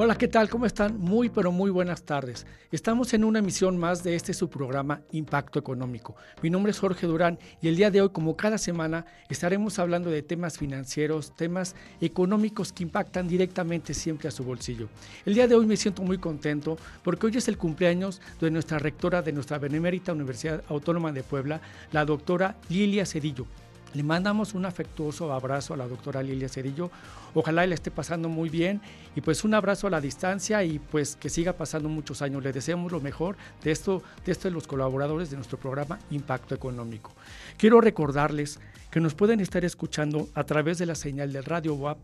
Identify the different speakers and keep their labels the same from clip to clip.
Speaker 1: Hola, ¿qué tal? ¿Cómo están? Muy, pero muy buenas tardes. Estamos en una emisión más de este su programa Impacto Económico. Mi nombre es Jorge Durán y el día de hoy, como cada semana, estaremos hablando de temas financieros, temas económicos que impactan directamente siempre a su bolsillo. El día de hoy me siento muy contento porque hoy es el cumpleaños de nuestra rectora de nuestra Benemérita Universidad Autónoma de Puebla, la doctora Lilia Cedillo. Le mandamos un afectuoso abrazo a la doctora Lilia Cedillo. Ojalá le esté pasando muy bien y pues un abrazo a la distancia y pues que siga pasando muchos años. Le deseamos lo mejor de esto, de esto de los colaboradores de nuestro programa Impacto Económico. Quiero recordarles que nos pueden estar escuchando a través de la señal del Radio WAP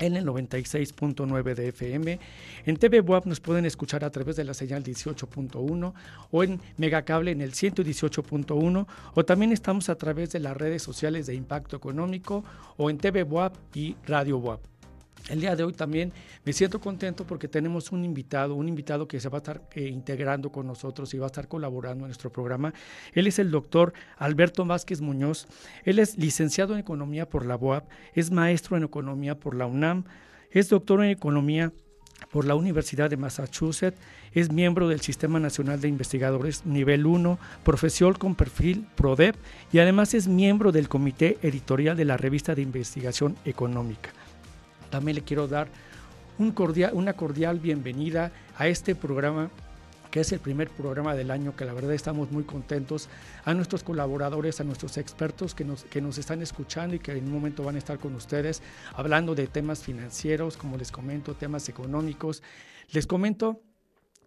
Speaker 1: en el 96.9 de FM. En TV Web nos pueden escuchar a través de la señal 18.1 o en Megacable en el 118.1 o también estamos a través de las redes sociales de Impacto Económico o en TV Web y Radio Web. El día de hoy también me siento contento porque tenemos un invitado, un invitado que se va a estar eh, integrando con nosotros y va a estar colaborando en nuestro programa. Él es el doctor Alberto Vázquez Muñoz. Él es licenciado en Economía por la UAP, es maestro en Economía por la UNAM, es doctor en Economía por la Universidad de Massachusetts, es miembro del Sistema Nacional de Investigadores Nivel 1, profesor con perfil PRODEP y además es miembro del Comité Editorial de la Revista de Investigación Económica. También le quiero dar una cordial bienvenida a este programa que es el primer programa del año, que la verdad estamos muy contentos, a nuestros colaboradores, a nuestros expertos que nos, que nos están escuchando y que en un momento van a estar con ustedes hablando de temas financieros, como les comento, temas económicos. Les comento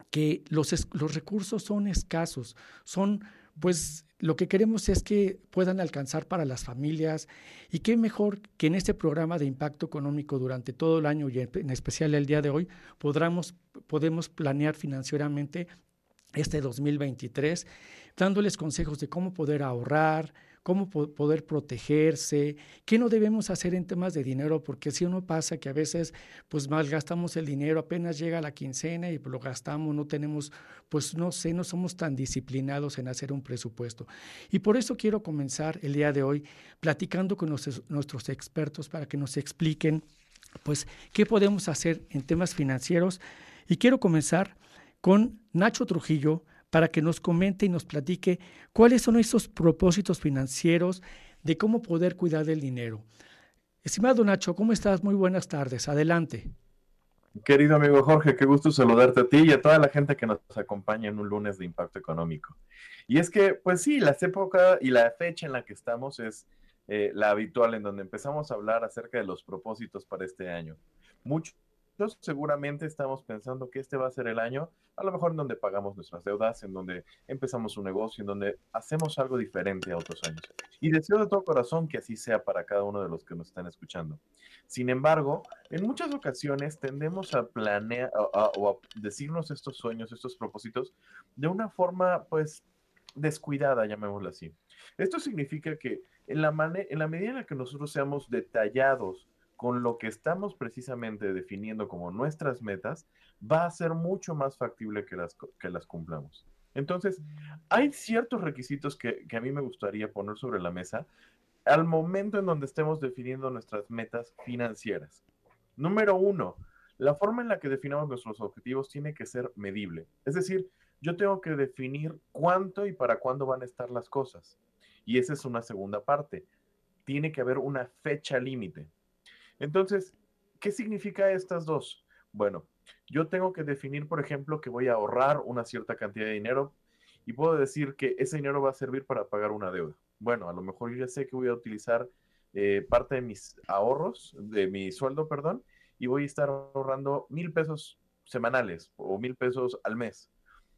Speaker 1: que los, los recursos son escasos, son pues lo que queremos es que puedan alcanzar para las familias y qué mejor que en este programa de impacto económico durante todo el año y en especial el día de hoy podamos, podemos planear financieramente este 2023 dándoles consejos de cómo poder ahorrar, cómo poder protegerse, qué no debemos hacer en temas de dinero, porque si uno pasa que a veces pues malgastamos el dinero, apenas llega la quincena y lo gastamos, no tenemos, pues no sé, no somos tan disciplinados en hacer un presupuesto. Y por eso quiero comenzar el día de hoy platicando con nuestros expertos para que nos expliquen pues qué podemos hacer en temas financieros. Y quiero comenzar con Nacho Trujillo, para que nos comente y nos platique cuáles son esos propósitos financieros de cómo poder cuidar del dinero. Estimado Nacho, ¿cómo estás? Muy buenas tardes. Adelante.
Speaker 2: Querido amigo Jorge, qué gusto saludarte a ti y a toda la gente que nos acompaña en un lunes de impacto económico. Y es que, pues sí, la época y la fecha en la que estamos es eh, la habitual, en donde empezamos a hablar acerca de los propósitos para este año. Muchos seguramente estamos pensando que este va a ser el año, a lo mejor en donde pagamos nuestras deudas, en donde empezamos un negocio, en donde hacemos algo diferente a otros años. Y deseo de todo corazón que así sea para cada uno de los que nos están escuchando. Sin embargo, en muchas ocasiones tendemos a planear o a decirnos estos sueños, estos propósitos, de una forma, pues, descuidada, llamémoslo así. Esto significa que en la, en la medida en la que nosotros seamos detallados con lo que estamos precisamente definiendo como nuestras metas, va a ser mucho más factible que las, que las cumplamos. Entonces, hay ciertos requisitos que, que a mí me gustaría poner sobre la mesa al momento en donde estemos definiendo nuestras metas financieras. Número uno, la forma en la que definamos nuestros objetivos tiene que ser medible. Es decir, yo tengo que definir cuánto y para cuándo van a estar las cosas. Y esa es una segunda parte. Tiene que haber una fecha límite. Entonces, ¿qué significa estas dos? Bueno, yo tengo que definir, por ejemplo, que voy a ahorrar una cierta cantidad de dinero y puedo decir que ese dinero va a servir para pagar una deuda. Bueno, a lo mejor yo ya sé que voy a utilizar eh, parte de mis ahorros, de mi sueldo, perdón, y voy a estar ahorrando mil pesos semanales o mil pesos al mes.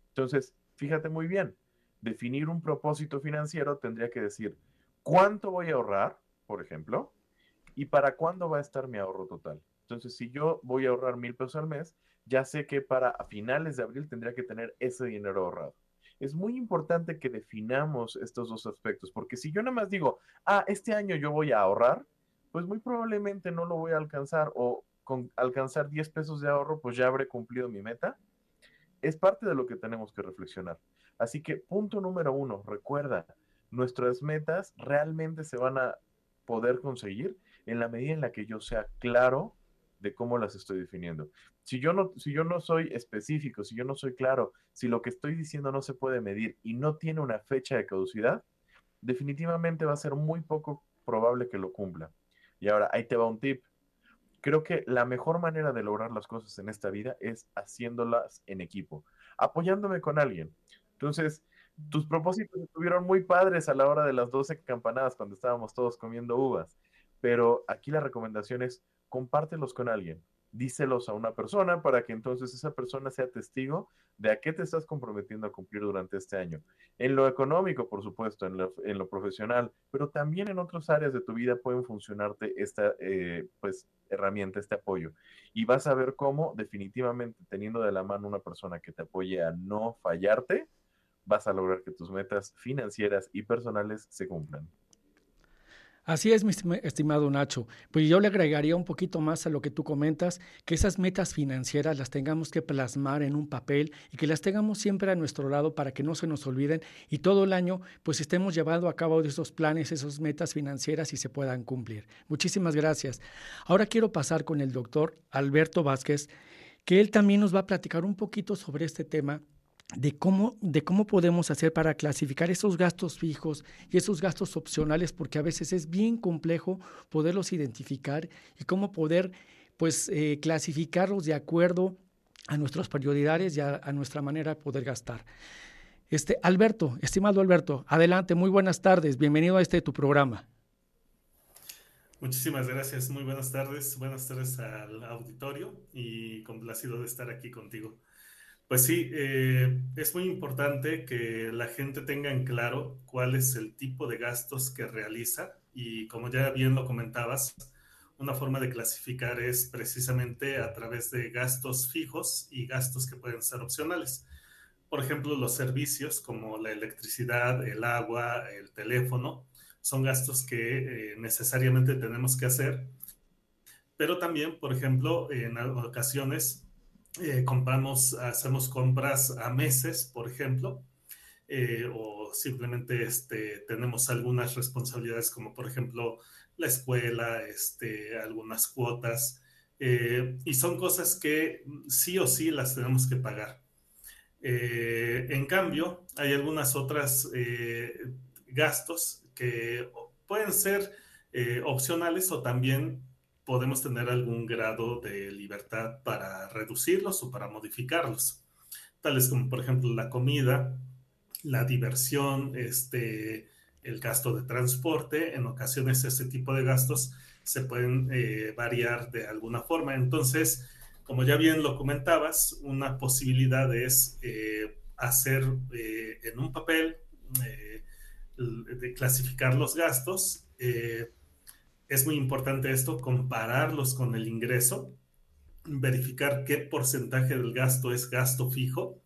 Speaker 2: Entonces, fíjate muy bien, definir un propósito financiero tendría que decir cuánto voy a ahorrar, por ejemplo, y para cuándo va a estar mi ahorro total. Entonces, si yo voy a ahorrar mil pesos al mes, ya sé que para finales de abril tendría que tener ese dinero ahorrado. Es muy importante que definamos estos dos aspectos, porque si yo nada más digo, ah, este año yo voy a ahorrar, pues muy probablemente no lo voy a alcanzar o con alcanzar 10 pesos de ahorro, pues ya habré cumplido mi meta. Es parte de lo que tenemos que reflexionar. Así que punto número uno, recuerda, nuestras metas realmente se van a poder conseguir en la medida en la que yo sea claro de cómo las estoy definiendo. Si yo no, si yo no soy específico, si yo no soy claro, si lo que estoy diciendo no se puede medir y no tiene una fecha de caducidad, definitivamente va a ser muy poco probable que lo cumpla. Y ahora, ahí te va un tip. Creo que la mejor manera de lograr las cosas en esta vida es haciéndolas en equipo, apoyándome con alguien. Entonces, tus propósitos estuvieron muy padres a la hora de las 12 campanadas cuando estábamos todos comiendo uvas, pero aquí la recomendación es compártelos con alguien, díselos a una persona para que entonces esa persona sea testigo de a qué te estás comprometiendo a cumplir durante este año. En lo económico, por supuesto, en lo, profesional, pero también en otras áreas de tu vida pueden funcionarte esta eh, pues, herramienta, este apoyo. Y vas a ver cómo definitivamente teniendo de la mano una persona que te apoye a no fallarte, vas a lograr que tus metas financieras y personales se cumplan.
Speaker 1: Así es, mi estimado Nacho. Pues yo le agregaría un poquito más a lo que tú comentas, que esas metas financieras las tengamos que plasmar en un papel y que las tengamos siempre a nuestro lado para que no se nos olviden y todo el año pues estemos llevando a cabo esos planes, esas metas financieras y se puedan cumplir. Muchísimas gracias. Ahora quiero pasar con el doctor Alberto Vázquez, que él también nos va a platicar un poquito sobre este tema de cómo, de cómo podemos hacer para clasificar esos gastos fijos y esos gastos opcionales, porque a veces es bien complejo poderlos identificar y cómo poder pues, eh, clasificarlos de acuerdo a nuestras prioridades y a, nuestra manera de poder gastar. Este, Alberto, estimado Alberto, adelante, muy buenas tardes, bienvenido a este tu programa.
Speaker 3: Muchísimas gracias, muy buenas tardes, buenas tardes al auditorio y complacido de estar aquí contigo. Pues sí, eh, es muy importante que la gente tenga en claro cuál es el tipo de gastos que realiza y como ya bien lo comentabas, una forma de clasificar es precisamente a través de gastos fijos y gastos que pueden ser opcionales. Por ejemplo, los servicios como la electricidad, el agua, el teléfono, son gastos que eh, necesariamente tenemos que hacer. Pero también, por ejemplo, en ocasiones eh, compramos, hacemos compras a meses, por ejemplo, eh, o simplemente este, tenemos algunas responsabilidades como por ejemplo la escuela, este, algunas cuotas, eh, y son cosas que sí o sí las tenemos que pagar. en cambio, hay algunas otras gastos que pueden ser opcionales o también podemos tener algún grado de libertad para reducirlos o para modificarlos, tales como por ejemplo la comida, la diversión, este, el gasto de transporte. En ocasiones este tipo de gastos se pueden eh, variar de alguna forma. Entonces, como ya bien lo comentabas, una posibilidad es eh, hacer eh, en un papel, de clasificar los gastos es muy importante esto, compararlos con el ingreso, verificar qué porcentaje del gasto es gasto fijo,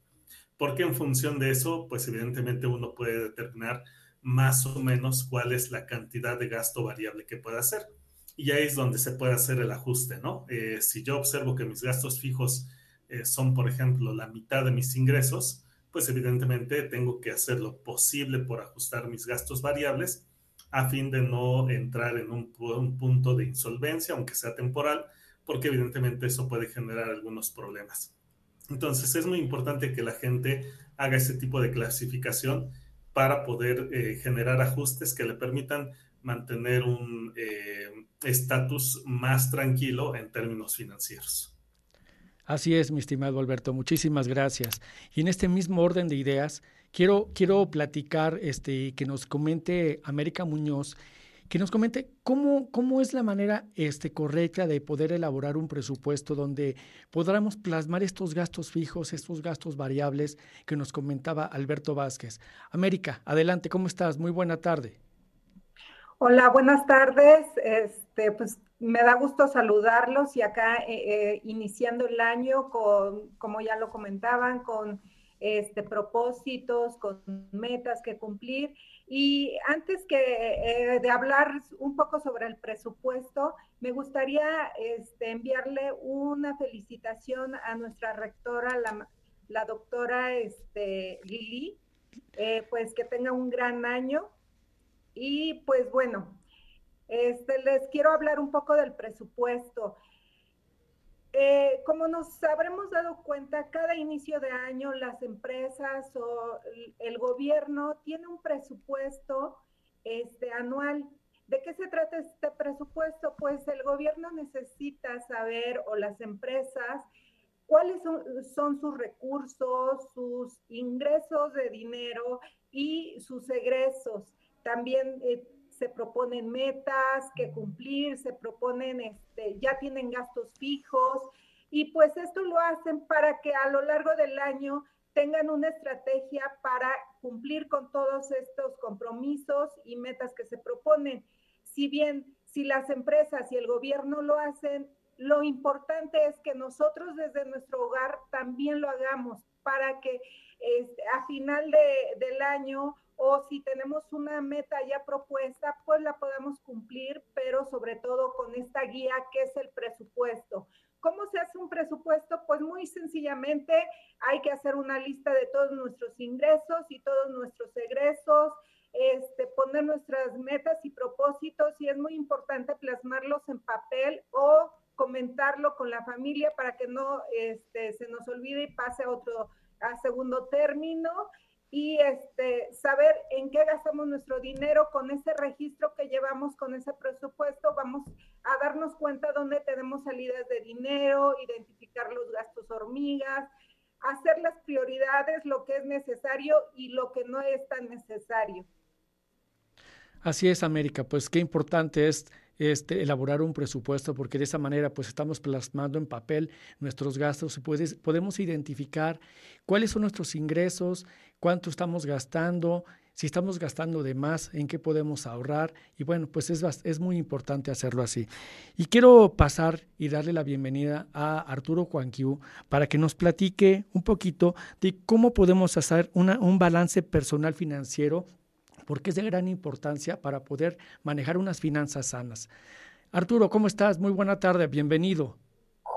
Speaker 3: porque en función de eso, pues evidentemente uno puede determinar más o menos cuál es la cantidad de gasto variable que puede hacer. Y ahí es donde se puede hacer el ajuste, ¿no? Eh, si yo observo que mis gastos fijos eh, son, por ejemplo, la mitad de mis ingresos, pues evidentemente tengo que hacer lo posible por ajustar mis gastos variables a fin de no entrar en un, punto de insolvencia, aunque sea temporal, porque evidentemente eso puede generar algunos problemas. Entonces es muy importante que la gente haga ese tipo de clasificación para poder eh, generar ajustes que le permitan mantener un eh, estatus más tranquilo en términos financieros.
Speaker 1: Así es, mi estimado Alberto, muchísimas gracias. Y en este mismo orden de ideas, Quiero, quiero platicar, este, que nos comente América Muñoz, que nos comente cómo, cómo es la manera este, correcta de poder elaborar un presupuesto donde podamos plasmar estos gastos fijos, estos gastos variables que nos comentaba Alberto Vázquez. América, adelante, ¿cómo estás? Muy buena tarde.
Speaker 4: Hola, buenas tardes. Este, pues me da gusto saludarlos y acá eh, eh, iniciando el año con, como ya lo comentaban, con este, propósitos, con metas que cumplir. Y antes que eh, de hablar un poco sobre el presupuesto, me gustaría este, enviarle una felicitación a nuestra rectora, la, doctora este, Lili, eh, pues que tenga un gran año. Y pues bueno, este, les quiero hablar un poco del presupuesto. Eh, como nos habremos dado cuenta, cada inicio de año las empresas o el gobierno tiene un presupuesto este, anual. ¿De qué se trata este presupuesto? Pues el gobierno necesita saber, o las empresas, cuáles son, sus recursos, sus ingresos de dinero y sus egresos. También eh, se proponen metas que cumplir, se proponen, este, ya tienen gastos fijos y pues esto lo hacen para que a lo largo del año tengan una estrategia para cumplir con todos estos compromisos y metas que se proponen. Si bien si las empresas y el gobierno lo hacen, lo importante es que nosotros desde nuestro hogar también lo hagamos para que este, a final del año o si tenemos una meta ya propuesta, pues la podamos cumplir, pero sobre todo con esta guía que es el presupuesto. ¿Cómo se hace un presupuesto? Pues muy sencillamente hay que hacer una lista de todos nuestros ingresos y todos nuestros egresos, este, poner nuestras metas y propósitos y es muy importante plasmarlos en papel o comentarlo con la familia para que no este, se nos olvide y pase a otro, a segundo término y este, saber en qué gastamos nuestro dinero con ese registro que llevamos con ese presupuesto, vamos a darnos cuenta dónde tenemos salidas de dinero, identificar los gastos hormigas, hacer las prioridades, lo que es necesario y lo que no es tan necesario.
Speaker 1: Así es, América, pues qué importante es este, elaborar un presupuesto, porque de esa manera pues estamos plasmando en papel nuestros gastos y podemos identificar cuáles son nuestros ingresos, cuánto estamos gastando, si estamos gastando de más, en qué podemos ahorrar. Y bueno, pues es, es muy importante hacerlo así. Y quiero pasar y darle la bienvenida a Arturo Juanquiu para que nos platique un poquito de cómo podemos hacer un balance personal financiero porque es de gran importancia para poder manejar unas finanzas sanas. Arturo, ¿cómo estás? Muy buena tarde, bienvenido.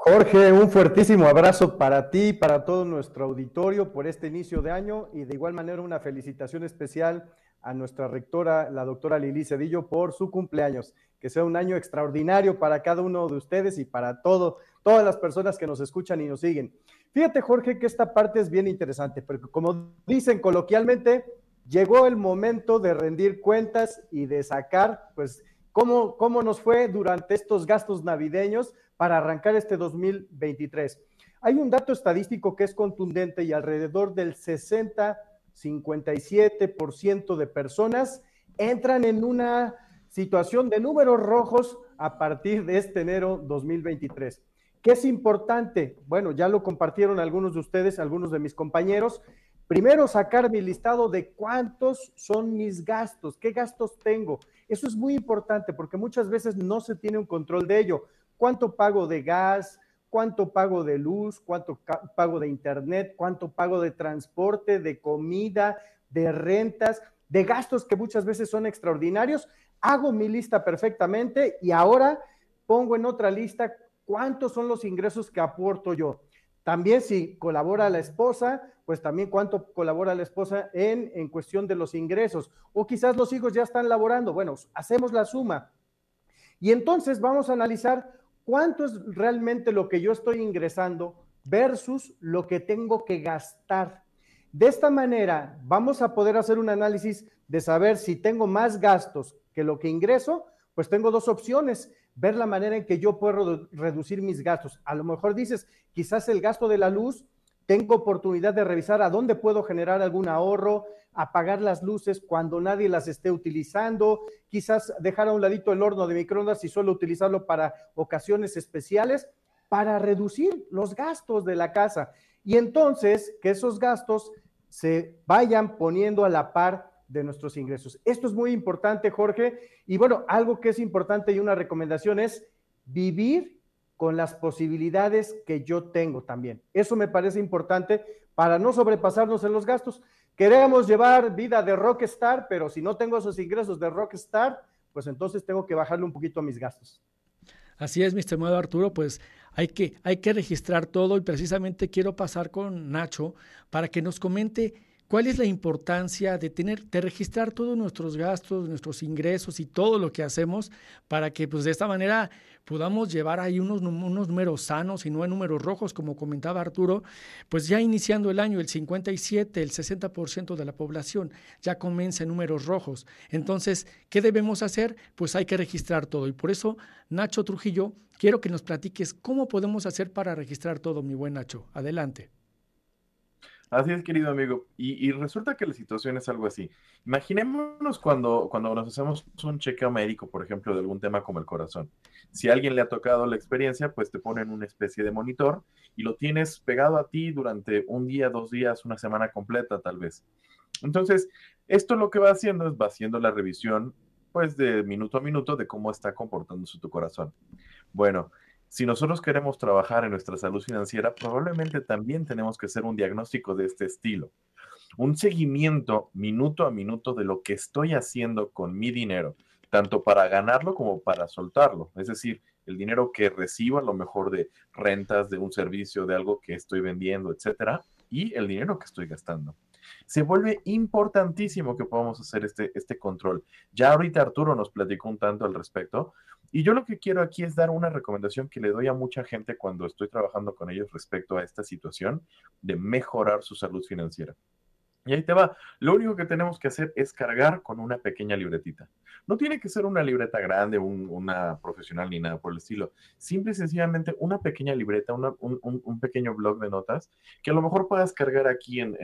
Speaker 5: Jorge, un fuertísimo abrazo para ti, para todo nuestro auditorio por este inicio de año y de igual manera una felicitación especial a nuestra rectora, la doctora Lili Cedillo, por su cumpleaños. Que sea un año extraordinario para cada uno de ustedes y para todo, todas las personas que nos escuchan y nos siguen. Fíjate, Jorge, que esta parte es bien interesante, porque como dicen coloquialmente, llegó el momento de rendir cuentas y de sacar, pues, cómo, cómo nos fue durante estos gastos navideños para arrancar este 2023. Hay un dato estadístico que es contundente y alrededor del 60, 57% de personas entran en una situación de números rojos a partir de este enero 2023. ¿Qué es importante? Bueno, ya lo compartieron algunos de ustedes, algunos de mis compañeros. Primero, sacar mi listado de cuántos son mis gastos, qué gastos tengo. Eso es muy importante porque muchas veces no se tiene un control de ello. ¿Cuánto pago de gas? ¿Cuánto pago de luz? ¿Cuánto pago de internet? ¿Cuánto pago de transporte, de comida, de rentas, de gastos que muchas veces son extraordinarios? Hago mi lista perfectamente y ahora pongo en otra lista cuántos son los ingresos que aporto yo. También si colabora la esposa, pues también cuánto colabora la esposa en, en cuestión de los ingresos. O quizás los hijos ya están laborando. Bueno, hacemos la suma. Y entonces vamos a analizar cuánto es realmente lo que yo estoy ingresando versus lo que tengo que gastar. De esta manera vamos a poder hacer un análisis de saber si tengo más gastos que lo que ingreso, pues tengo dos opciones ver la manera en que yo puedo reducir mis gastos. A lo mejor dices, quizás el gasto de la luz, tengo oportunidad de revisar a dónde puedo generar algún ahorro, apagar las luces cuando nadie las esté utilizando, quizás dejar a un ladito el horno de microondas y solo utilizarlo para ocasiones especiales, para reducir los gastos de la casa. Y entonces que esos gastos se vayan poniendo a la par de nuestros ingresos. Esto es muy importante, Jorge. Y bueno, algo que es importante y una recomendación es vivir con las posibilidades que yo tengo también. Eso me parece importante para no sobrepasarnos en los gastos. Queremos llevar vida de rockstar, pero si no tengo esos ingresos de rockstar, pues entonces tengo que bajarle un poquito a mis gastos.
Speaker 1: Así es, mi estimado Arturo, pues hay que, hay que registrar todo y precisamente quiero pasar con Nacho para que nos comente ¿Cuál es la importancia de tener, de registrar todos nuestros gastos, nuestros ingresos y todo lo que hacemos para que pues de esta manera podamos llevar ahí unos, unos números sanos y no en números rojos, como comentaba Arturo, pues ya iniciando el año, el 57, el 60% de la población ya comienza en números rojos. Entonces, ¿qué debemos hacer? Pues hay que registrar todo. Y por eso, Nacho Trujillo, quiero que nos platiques cómo podemos hacer para registrar todo, mi buen Nacho. Adelante.
Speaker 2: Así es, querido amigo. Y, resulta que la situación es algo así. Imaginémonos cuando, cuando nos hacemos un chequeo médico, por ejemplo, de algún tema como el corazón. Si a alguien le ha tocado la experiencia, pues te ponen una especie de monitor y lo tienes pegado a ti durante un día, dos días, una semana completa tal vez. Entonces, esto lo que va haciendo es va haciendo la revisión, pues de minuto a minuto de cómo está comportándose tu corazón. Bueno, si nosotros queremos trabajar en nuestra salud financiera, probablemente también tenemos que hacer un diagnóstico de este estilo. Un seguimiento minuto a minuto de lo que estoy haciendo con mi dinero, tanto para ganarlo como para soltarlo. Es decir, el dinero que recibo a lo mejor de rentas, de un servicio, de algo que estoy vendiendo, etcétera, y el dinero que estoy gastando. Se vuelve importantísimo que podamos hacer este, este control. Ya ahorita Arturo nos platicó un tanto al respecto, y yo lo que quiero aquí es dar una recomendación que le doy a mucha gente cuando estoy trabajando con ellos respecto a esta situación de mejorar su salud financiera. Y ahí te va. Lo único que tenemos que hacer es cargar con una pequeña libretita. No tiene que ser una libreta grande, una profesional ni nada por el estilo. Simple y sencillamente una pequeña libreta, un, pequeño blog de notas que a lo mejor puedas cargar aquí en,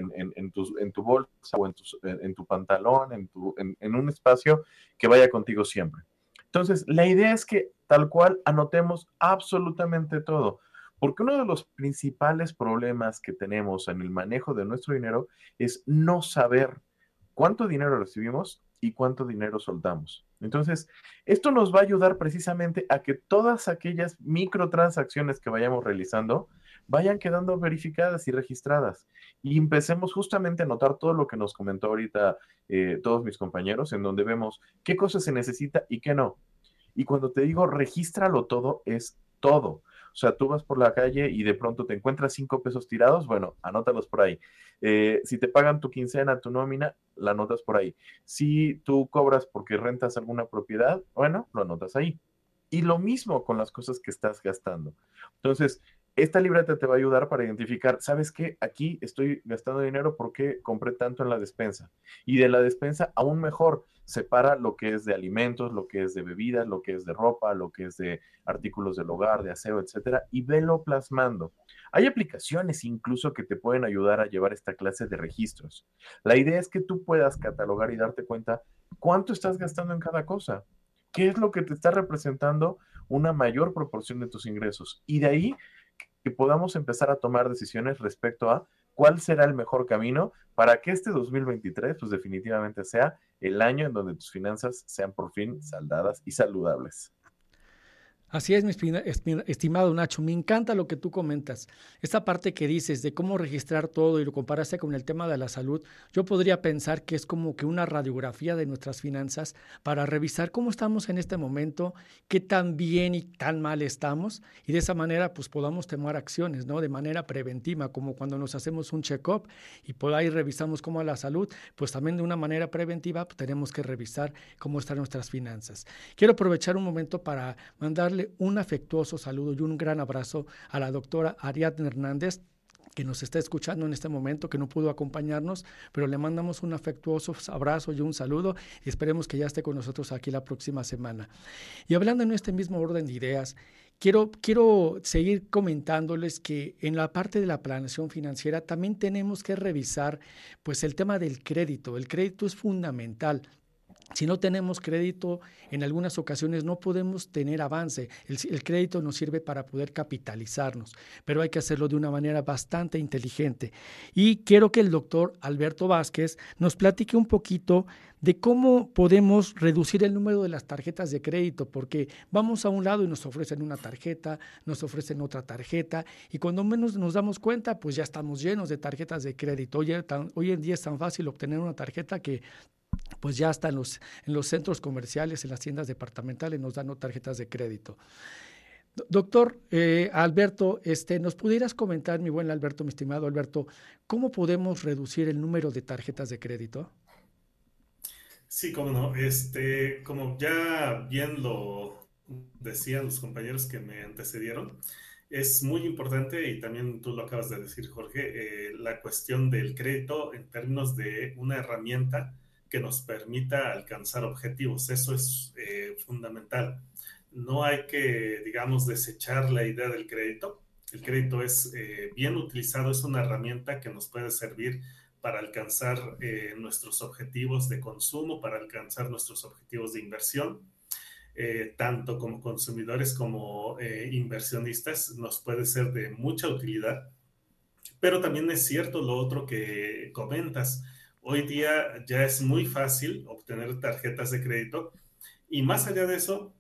Speaker 2: tu, bolsa o en tu, pantalón, en un espacio que vaya contigo siempre. Entonces, la idea es que tal cual anotemos absolutamente todo, porque uno de los principales problemas que tenemos en el manejo de nuestro dinero es no saber cuánto dinero recibimos y cuánto dinero soltamos. Entonces, esto nos va a ayudar precisamente a que todas aquellas microtransacciones que vayamos realizando vayan quedando verificadas y registradas. Y empecemos justamente a notar todo lo que nos comentó ahorita eh, todos mis compañeros, en donde vemos qué cosas se necesita y qué no. Y cuando te digo regístralo todo, es todo. O sea, tú vas por la calle y de pronto te encuentras cinco pesos tirados, bueno, anótalos por ahí. Eh, si te pagan tu quincena, tu nómina, la anotas por ahí. Si tú cobras porque rentas alguna propiedad, bueno, lo anotas ahí. Y lo mismo con las cosas que estás gastando. Entonces, esta libreta te va a ayudar para identificar, ¿sabes qué? Aquí estoy gastando dinero porque compré tanto en la despensa. Y de la despensa, aún mejor, separa lo que es de alimentos, lo que es de bebidas, lo que es de ropa, lo que es de artículos del hogar, de aseo, etcétera, y velo plasmando. Hay aplicaciones incluso que te pueden ayudar a llevar esta clase de registros. La idea es que tú puedas catalogar y darte cuenta cuánto estás gastando en cada cosa. ¿Qué es lo que te está representando una mayor proporción de tus ingresos? Y de ahí que podamos empezar a tomar decisiones respecto a cuál será el mejor camino para que este 2023, pues definitivamente sea el año en donde tus finanzas sean por fin saldadas y saludables.
Speaker 1: Así es, mi estimado Nacho, me encanta lo que tú comentas. Esta parte que dices de cómo registrar todo y lo comparaste con el tema de la salud, yo podría pensar que es como que una radiografía de nuestras finanzas para revisar cómo estamos en este momento, qué tan bien y tan mal estamos y de esa manera pues podamos tomar acciones, ¿no? De manera preventiva, como cuando nos hacemos un check-up y por ahí revisamos cómo la salud, pues también de una manera preventiva pues, tenemos que revisar cómo están nuestras finanzas. Quiero aprovechar un momento para mandarle un afectuoso saludo y un gran abrazo a la doctora Ariadna Hernández, que nos está escuchando en este momento, que no pudo acompañarnos, pero le mandamos un afectuoso abrazo y un saludo y esperemos que ya esté con nosotros aquí la próxima semana. Y hablando en este mismo orden de ideas, quiero, quiero seguir comentándoles que en la parte de la planeación financiera también tenemos que revisar pues el tema del crédito. El crédito es fundamental Si no tenemos crédito, en algunas ocasiones no podemos tener avance. El, crédito nos sirve para poder capitalizarnos, pero hay que hacerlo de una manera bastante inteligente. Y quiero que el doctor Alberto Vázquez nos platique un poquito de cómo podemos reducir el número de las tarjetas de crédito, porque vamos a un lado y nos ofrecen una tarjeta, nos ofrecen otra tarjeta, y cuando menos nos damos cuenta, pues ya estamos llenos de tarjetas de crédito. Hoy, hoy en día es tan fácil obtener una tarjeta que pues ya hasta en los, en los centros comerciales, en las tiendas departamentales nos dan tarjetas de crédito. Doctor eh, Alberto, este, ¿nos pudieras comentar, mi buen Alberto, mi estimado Alberto, cómo podemos reducir el número de tarjetas de crédito?
Speaker 3: Sí, cómo no. Este, como ya bien lo decían los compañeros que me antecedieron, es muy importante y también tú lo acabas de decir, Jorge, eh, la cuestión del crédito en términos de una herramienta que nos permita alcanzar objetivos. Eso es eh, fundamental. No hay que, digamos, desechar la idea del crédito. El crédito es eh, bien utilizado, es una herramienta que nos puede servir para alcanzar eh, nuestros objetivos de consumo, para alcanzar nuestros objetivos de inversión. tanto como consumidores como inversionistas, nos puede ser de mucha utilidad. Pero también es cierto lo otro que comentas Hoy día ya es muy fácil obtener tarjetas de crédito y más allá de eso,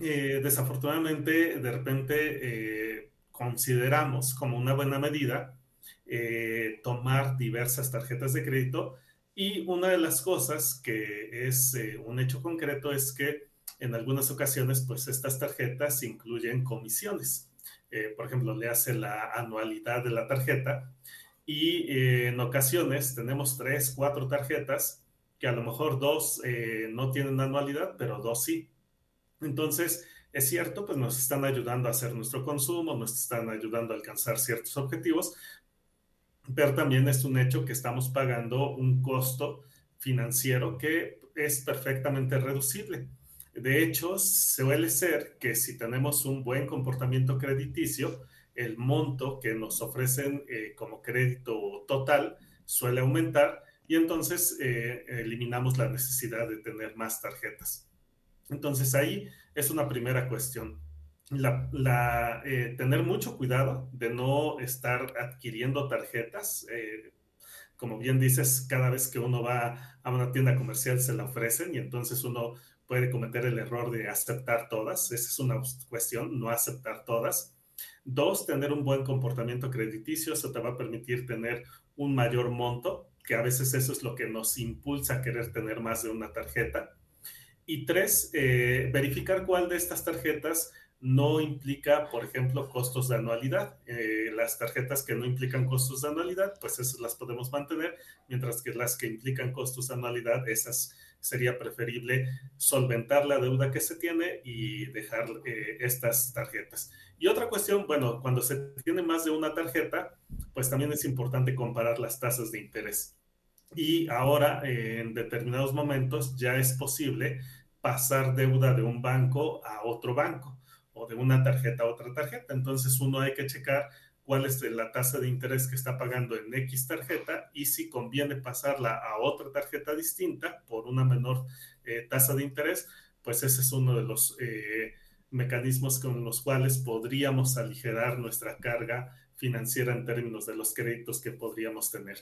Speaker 3: eh, desafortunadamente de repente eh, consideramos como una buena medida eh, tomar diversas tarjetas de crédito y una de las cosas que es un hecho concreto es que en algunas ocasiones pues estas tarjetas incluyen comisiones. por ejemplo, le hace la anualidad de la tarjeta y eh, en ocasiones tenemos tres, cuatro tarjetas que a lo mejor dos eh, no tienen anualidad, pero dos sí. Entonces, es cierto, pues nos están ayudando a hacer nuestro consumo, nos están ayudando a alcanzar ciertos objetivos, pero también es un hecho que estamos pagando un costo financiero que es perfectamente reducible. De hecho, suele ser que si tenemos un buen comportamiento crediticio, el monto que nos ofrecen eh, como crédito total suele aumentar y entonces eh, eliminamos la necesidad de tener más tarjetas. Entonces ahí es una primera cuestión. La, eh, tener mucho cuidado de no estar adquiriendo tarjetas. como bien dices, cada vez que uno va a una tienda comercial se la ofrecen y entonces uno puede cometer el error de aceptar todas. Esa es una cuestión, no aceptar todas Dos, tener un buen comportamiento crediticio, eso te va a permitir tener un mayor monto, que a veces eso es lo que nos impulsa a querer tener más de una tarjeta. Y tres, eh, verificar cuál de estas tarjetas no implica, por ejemplo, costos de anualidad. Eh, las tarjetas que no implican costos de anualidad, pues esas las podemos mantener, mientras que las que implican costos de anualidad, esas sería preferible solventar la deuda que se tiene y dejar eh, estas tarjetas. Y otra cuestión, bueno, cuando se tiene más de una tarjeta, pues también es importante comparar las tasas de interés. Y ahora, en determinados momentos, ya es posible pasar deuda de un banco a otro banco o de una tarjeta a otra tarjeta. Entonces, uno hay que checar cuál es la tasa de interés que está pagando en X tarjeta y si conviene pasarla a otra tarjeta distinta por una menor eh, tasa de interés, pues ese es uno de los eh, mecanismos con los cuales podríamos aligerar nuestra carga financiera en términos de los créditos que podríamos tener.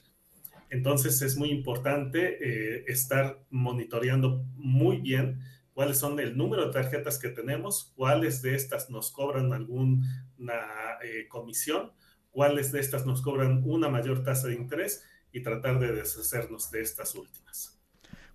Speaker 3: Entonces es muy importante eh, estar monitoreando muy bien cuáles son el número de tarjetas que tenemos, cuáles de estas nos cobran alguna eh, comisión, cuáles de estas nos cobran una mayor tasa de interés y tratar de deshacernos de estas últimas.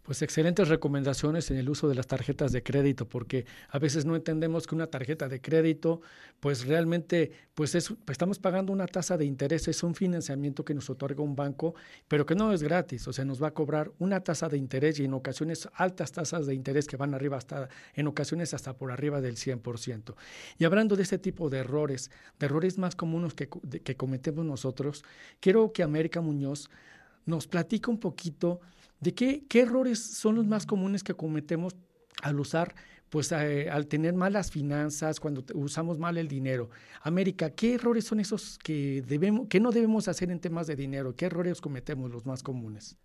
Speaker 1: Pues excelentes recomendaciones en el uso de las tarjetas de crédito, porque a veces no entendemos que una tarjeta de crédito, pues realmente, pues es, estamos pagando una tasa de interés, es un financiamiento que nos otorga un banco, pero que no es gratis, o sea, nos va a cobrar una tasa de interés y en ocasiones altas tasas de interés que van arriba hasta, en ocasiones hasta por arriba del 100%. Y hablando de este tipo de errores, de errores más comunes que, que cometemos nosotros, quiero que América Muñoz nos platique un poquito ¿De qué, errores son los más comunes que cometemos al usar, pues eh, al tener malas finanzas, cuando usamos mal el dinero? América, ¿qué errores son esos que, debemos, que no debemos hacer en temas de dinero? ¿Qué errores cometemos los más comunes?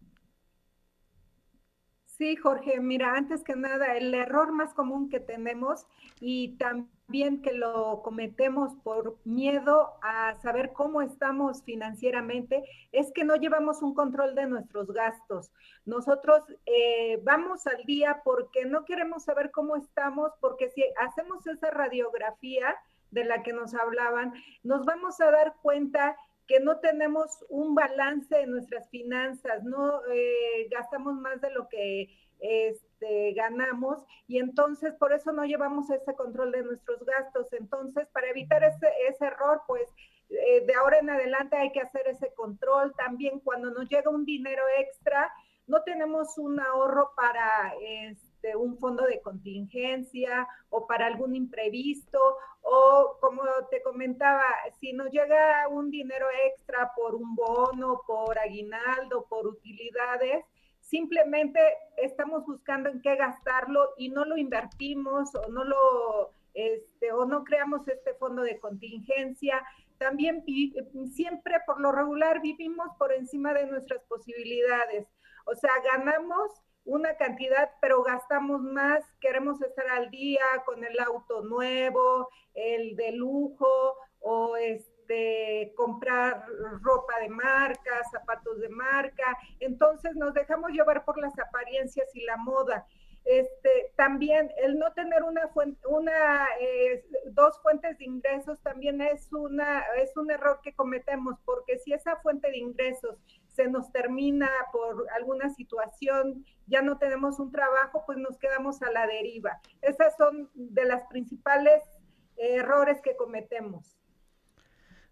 Speaker 4: Sí, Jorge, mira, antes que nada, el error más común que tenemos y también que lo cometemos por miedo a saber cómo estamos financieramente es que no llevamos un control de nuestros gastos. Nosotros eh, vamos al día porque no queremos saber cómo estamos, porque si hacemos esa radiografía de la que nos hablaban, nos vamos a dar cuenta que no tenemos un balance en nuestras finanzas, no eh, gastamos más de lo que este, ganamos y entonces por eso no llevamos ese control de nuestros gastos. Entonces, para evitar ese, ese error, pues eh, de ahora en adelante hay que hacer ese control. También cuando nos llega un dinero extra, no tenemos un ahorro para... Este, un fondo de contingencia o para algún imprevisto o como te comentaba, si nos llega un dinero extra por un bono, por aguinaldo, por utilidades, simplemente estamos buscando en qué gastarlo y no lo invertimos o no lo este, o no creamos este fondo de contingencia. También siempre por lo regular vivimos por encima de nuestras posibilidades. O sea, ganamos una cantidad, pero gastamos más, queremos estar al día con el auto nuevo, el de lujo o este comprar ropa de marca, zapatos de marca, entonces nos dejamos llevar por las apariencias y la moda. Este, también el no tener una fuente, una, eh, dos fuentes de ingresos también es, una, es un error que cometemos, porque si esa fuente de ingresos se nos termina por alguna situación, ya no tenemos un trabajo, pues nos quedamos a la deriva. Esas son de las principales errores que cometemos.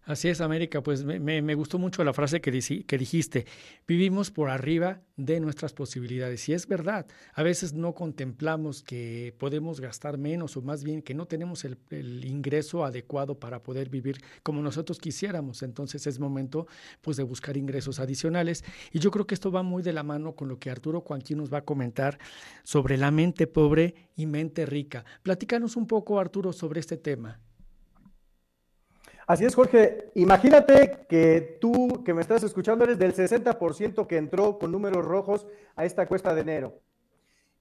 Speaker 1: Así es, América, pues me, gustó mucho la frase que, dijiste, vivimos por arriba de nuestras posibilidades. Y es verdad, a veces no contemplamos que podemos gastar menos o más bien que no tenemos el, ingreso adecuado para poder vivir como nosotros quisiéramos. Entonces es momento pues, de buscar ingresos adicionales. Y yo creo que esto va muy de la mano con lo que Arturo Juanquín nos va a comentar sobre la mente pobre y mente rica. Platícanos un poco, Arturo, sobre este tema.
Speaker 5: Así es, Jorge. Imagínate que tú que me estás escuchando eres del 60% que entró con números rojos a esta cuesta de enero.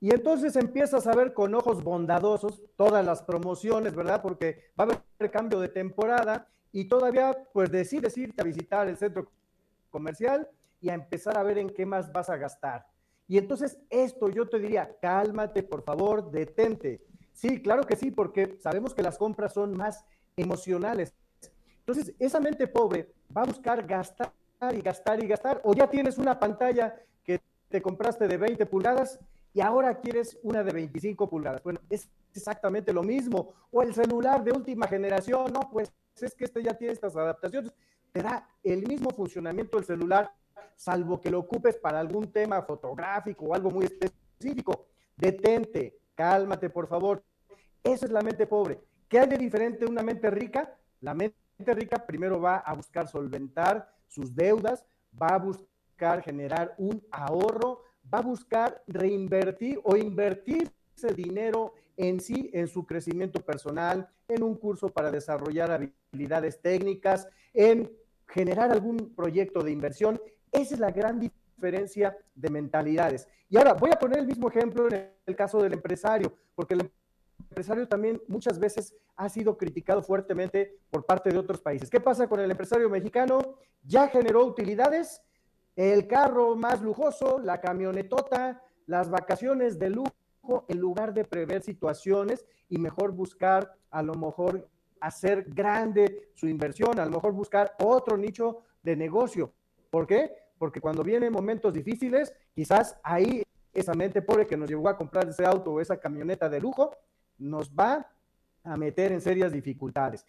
Speaker 5: Y entonces empiezas a ver con ojos bondadosos todas las promociones, ¿verdad? Porque va a haber cambio de temporada y todavía pues decides irte a visitar el centro comercial y a empezar a ver en qué más vas a gastar. Y entonces esto yo te diría, cálmate, por favor, detente. Sí, claro que sí, porque sabemos que las compras son más emocionales, entonces, esa mente pobre va a buscar gastar y gastar y gastar, o ya tienes una pantalla que te compraste de 20 pulgadas y ahora quieres una de 25 pulgadas. Bueno, es exactamente lo mismo. O el celular de última generación, no, pues es que este ya tiene estas adaptaciones. Te da el mismo funcionamiento del celular, salvo que lo ocupes para algún tema fotográfico o algo muy específico. Detente, cálmate, por favor. Esa es la mente pobre. ¿Qué hay de diferente una mente rica? La mente rica primero va a buscar solventar sus deudas, va a buscar generar un ahorro, va a buscar reinvertir o invertir ese dinero en sí, en su crecimiento personal, en un curso para desarrollar habilidades técnicas, en generar algún proyecto de inversión. Esa es la gran diferencia de mentalidades. Y ahora voy a poner el mismo ejemplo en el caso del empresario, porque el empresario también muchas veces ha sido criticado fuertemente por parte de otros países. ¿Qué pasa con el empresario mexicano? Ya generó utilidades, el carro más lujoso, la camionetota, las vacaciones de lujo, en lugar de prever situaciones y mejor buscar a lo mejor hacer grande su inversión, a lo mejor buscar otro nicho de negocio. ¿Por qué? Porque cuando vienen momentos difíciles, quizás ahí esa mente pobre que nos llevó a comprar ese auto o esa camioneta de lujo, nos va a meter en serias dificultades.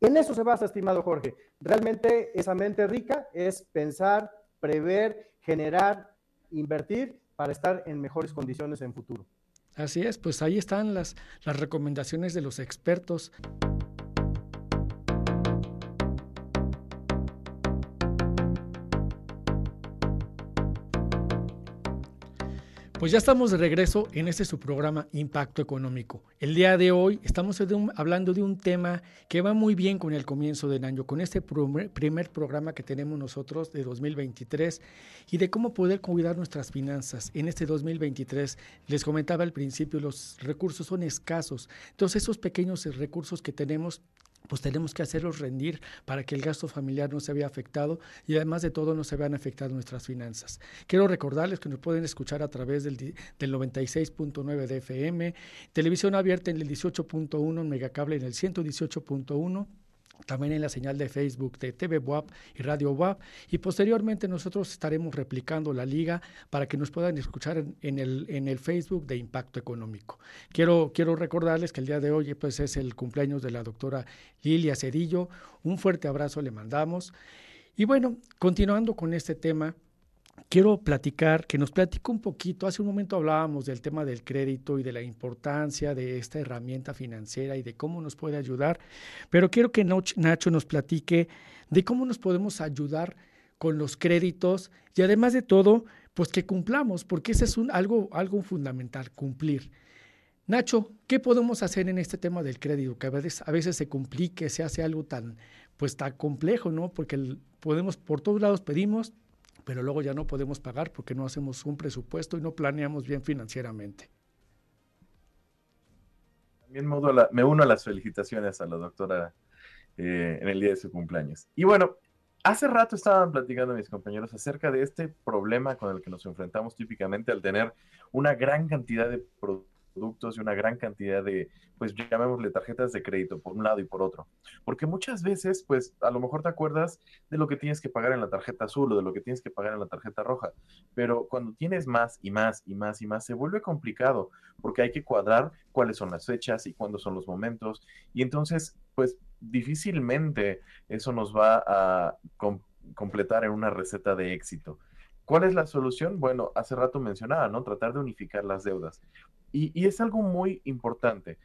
Speaker 5: En eso se basa, estimado Jorge. Realmente esa mente rica es pensar, prever, generar, invertir para estar en mejores condiciones en futuro.
Speaker 1: Así es, pues ahí están las, las recomendaciones de los expertos. Pues ya estamos de regreso en este su programa Impacto Económico. El día de hoy estamos hablando de un tema que va muy bien con el comienzo del año, con este primer, programa que tenemos nosotros de 2023 y de cómo poder cuidar nuestras finanzas. En este 2023, les comentaba al principio, los recursos son escasos. Entonces, esos pequeños recursos que tenemos pues tenemos que hacerlos rendir para que el gasto familiar no se vea afectado y además de todo no se vean afectadas nuestras finanzas. Quiero recordarles que nos pueden escuchar a través del, del 96.9 de FM, televisión abierta en el 18.1, megacable en el 118.1 también en la señal de Facebook de TV WAP y Radio WAP. Y posteriormente nosotros estaremos replicando la liga para que nos puedan escuchar en, el, en el Facebook de Impacto Económico. Quiero, quiero recordarles que el día de hoy pues, es el cumpleaños de la doctora Lilia Cedillo. Un fuerte abrazo le mandamos. Y bueno, continuando con este tema, quiero platicar, que nos platico un poquito. Hace un momento hablábamos del tema del crédito y de la importancia de esta herramienta financiera y de cómo nos puede ayudar, pero quiero que Nacho nos platique de cómo nos podemos ayudar con los créditos y además de todo, pues que cumplamos, porque ese es un, algo, algo fundamental, cumplir. Nacho, ¿qué podemos hacer en este tema del crédito? Que a veces, a veces se complique, se hace algo tan, pues tan complejo, ¿no? Porque podemos, por todos lados pedimos, pero luego ya no podemos pagar porque no hacemos un presupuesto y no planeamos bien financieramente.
Speaker 2: También me uno a las felicitaciones a la doctora eh, en el día de su cumpleaños. Y bueno, hace rato estaban platicando mis compañeros acerca de este problema con el que nos enfrentamos típicamente al tener una gran cantidad de productos productos y una gran cantidad de, pues llamémosle tarjetas de crédito por un lado y por otro. Porque muchas veces, pues a lo mejor te acuerdas de lo que tienes que pagar en la tarjeta azul o de lo que tienes que pagar en la tarjeta roja, pero cuando tienes más y más y más y más, se vuelve complicado porque hay que cuadrar cuáles son las fechas y cuándo son los momentos. Y entonces, pues difícilmente eso nos va a completar en una receta de éxito. ¿Cuál es la solución? Bueno, hace rato mencionaba, ¿no? Tratar de unificar las deudas. Y, es algo muy importante.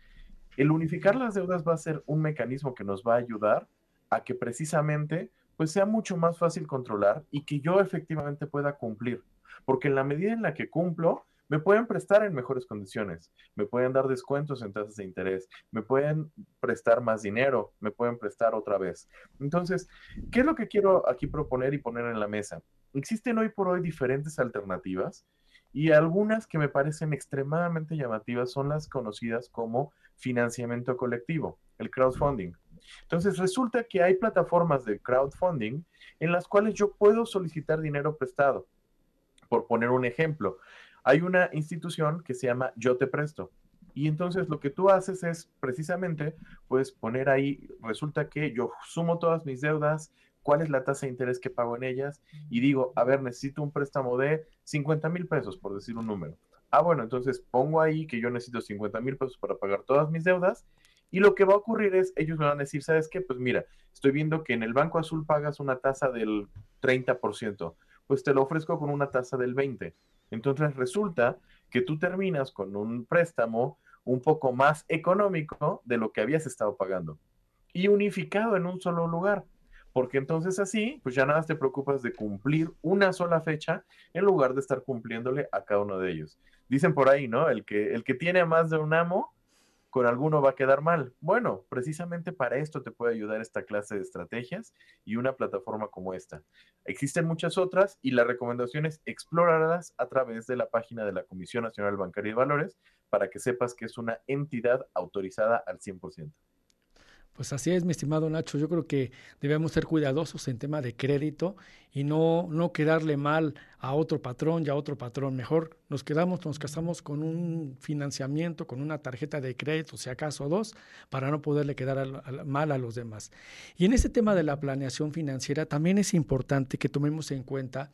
Speaker 2: El unificar las deudas va a ser un mecanismo que nos va a ayudar a que precisamente pues sea mucho más fácil controlar y que yo efectivamente pueda cumplir. Porque en la medida en la que cumplo, me pueden prestar en mejores condiciones, me pueden dar descuentos en tasas de interés, me pueden prestar más dinero, me pueden prestar otra vez. Entonces, ¿qué es lo que quiero aquí proponer y poner en la mesa? Existen hoy por hoy diferentes alternativas y algunas que me parecen extremadamente llamativas son las conocidas como financiamiento colectivo, el crowdfunding. Entonces resulta que hay plataformas de crowdfunding en las cuales yo puedo solicitar dinero prestado. Por poner un ejemplo, hay una institución que se llama Yo te presto. Y entonces lo que tú haces es precisamente, pues poner ahí, resulta que yo sumo todas mis deudas, cuál es la tasa de interés que pago en ellas y digo, a ver, necesito un préstamo de 50 mil pesos, por decir un número. Ah, bueno, entonces pongo ahí que yo necesito 50 mil pesos para pagar todas mis deudas y lo que va a ocurrir es, ellos me van a decir, ¿sabes qué? Pues mira, estoy viendo que en el Banco Azul pagas una tasa del 30%, pues te lo ofrezco con una tasa del 20%. Entonces resulta que tú terminas con un préstamo un poco más económico de lo que habías estado pagando y unificado en un solo lugar porque entonces así, pues ya nada te preocupas de cumplir una sola fecha en lugar de estar cumpliéndole a cada uno de ellos. Dicen por ahí, ¿no? El que, el que tiene más de un amo, con alguno va a quedar mal. Bueno, precisamente para esto te puede ayudar esta clase de estrategias y una plataforma como esta. Existen muchas otras y la recomendación es explorarlas a través de la página de la Comisión Nacional Bancaria y Valores para que sepas que es una entidad autorizada al 100%.
Speaker 1: Pues así es, mi estimado Nacho. Yo creo que debemos ser cuidadosos en tema de crédito y no, no quedarle mal a otro patrón y a otro patrón. Mejor nos quedamos, nos casamos con un financiamiento, con una tarjeta de crédito, si acaso dos, para no poderle quedar mal a los demás. Y en este tema de la planeación financiera también es importante que tomemos en cuenta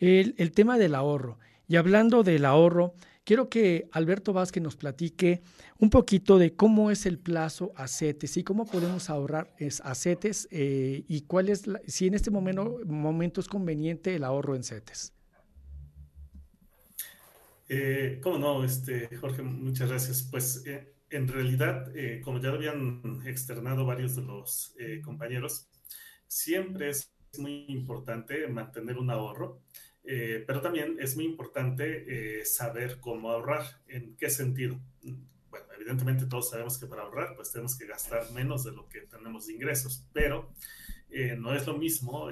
Speaker 1: el, el tema del ahorro. Y hablando del ahorro, Quiero que Alberto Vázquez nos platique un poquito de cómo es el plazo a CETES y cómo podemos ahorrar a CETES eh, y cuál es, si en este momento, momento es conveniente el ahorro en CETES.
Speaker 3: Eh, ¿Cómo no, este, Jorge? Muchas gracias. Pues eh, en realidad, como ya habían externado varios de los compañeros, siempre es muy importante mantener un ahorro Eh, pero también es muy importante eh, saber cómo ahorrar. ¿En qué sentido? Bueno, evidentemente todos sabemos que para ahorrar pues tenemos que gastar menos de lo que tenemos de ingresos, pero eh, no es lo mismo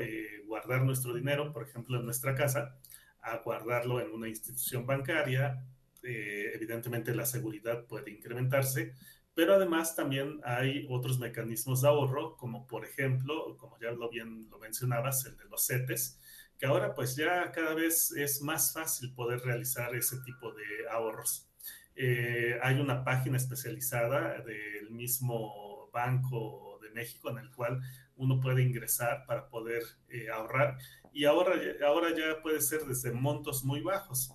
Speaker 3: guardar nuestro dinero, por ejemplo, en nuestra casa, a guardarlo en una institución bancaria. evidentemente la seguridad puede incrementarse, pero además también hay otros mecanismos de ahorro, como por ejemplo, como ya lo bien lo mencionabas, el de los CETES, que ahora pues ya cada vez es más fácil poder realizar ese tipo de ahorros. Eh, hay una página especializada del mismo Banco de México en el cual uno puede ingresar para poder eh, ahorrar y ahora, ahora ya puede ser desde montos muy bajos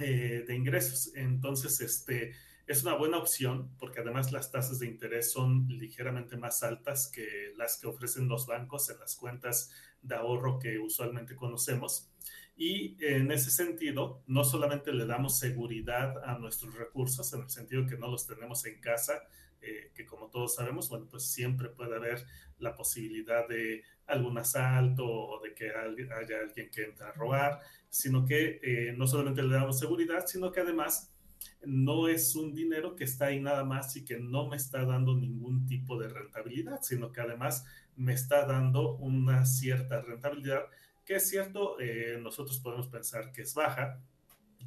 Speaker 3: eh, de ingresos. Entonces, este, es una buena opción porque además las tasas de interés son ligeramente más altas que las que ofrecen los bancos en las cuentas de ahorro que usualmente conocemos. Y en ese sentido, no solamente le damos seguridad a nuestros recursos, en el sentido que no los tenemos en casa, eh, que como todos sabemos, bueno, pues siempre puede haber la posibilidad de algún asalto o de que haya alguien que entre a robar, sino que eh, no solamente le damos seguridad, sino que además no es un dinero que está ahí nada más y que no me está dando ningún tipo de rentabilidad, sino que además me está dando una cierta rentabilidad, que es cierto, eh, nosotros podemos pensar que es baja,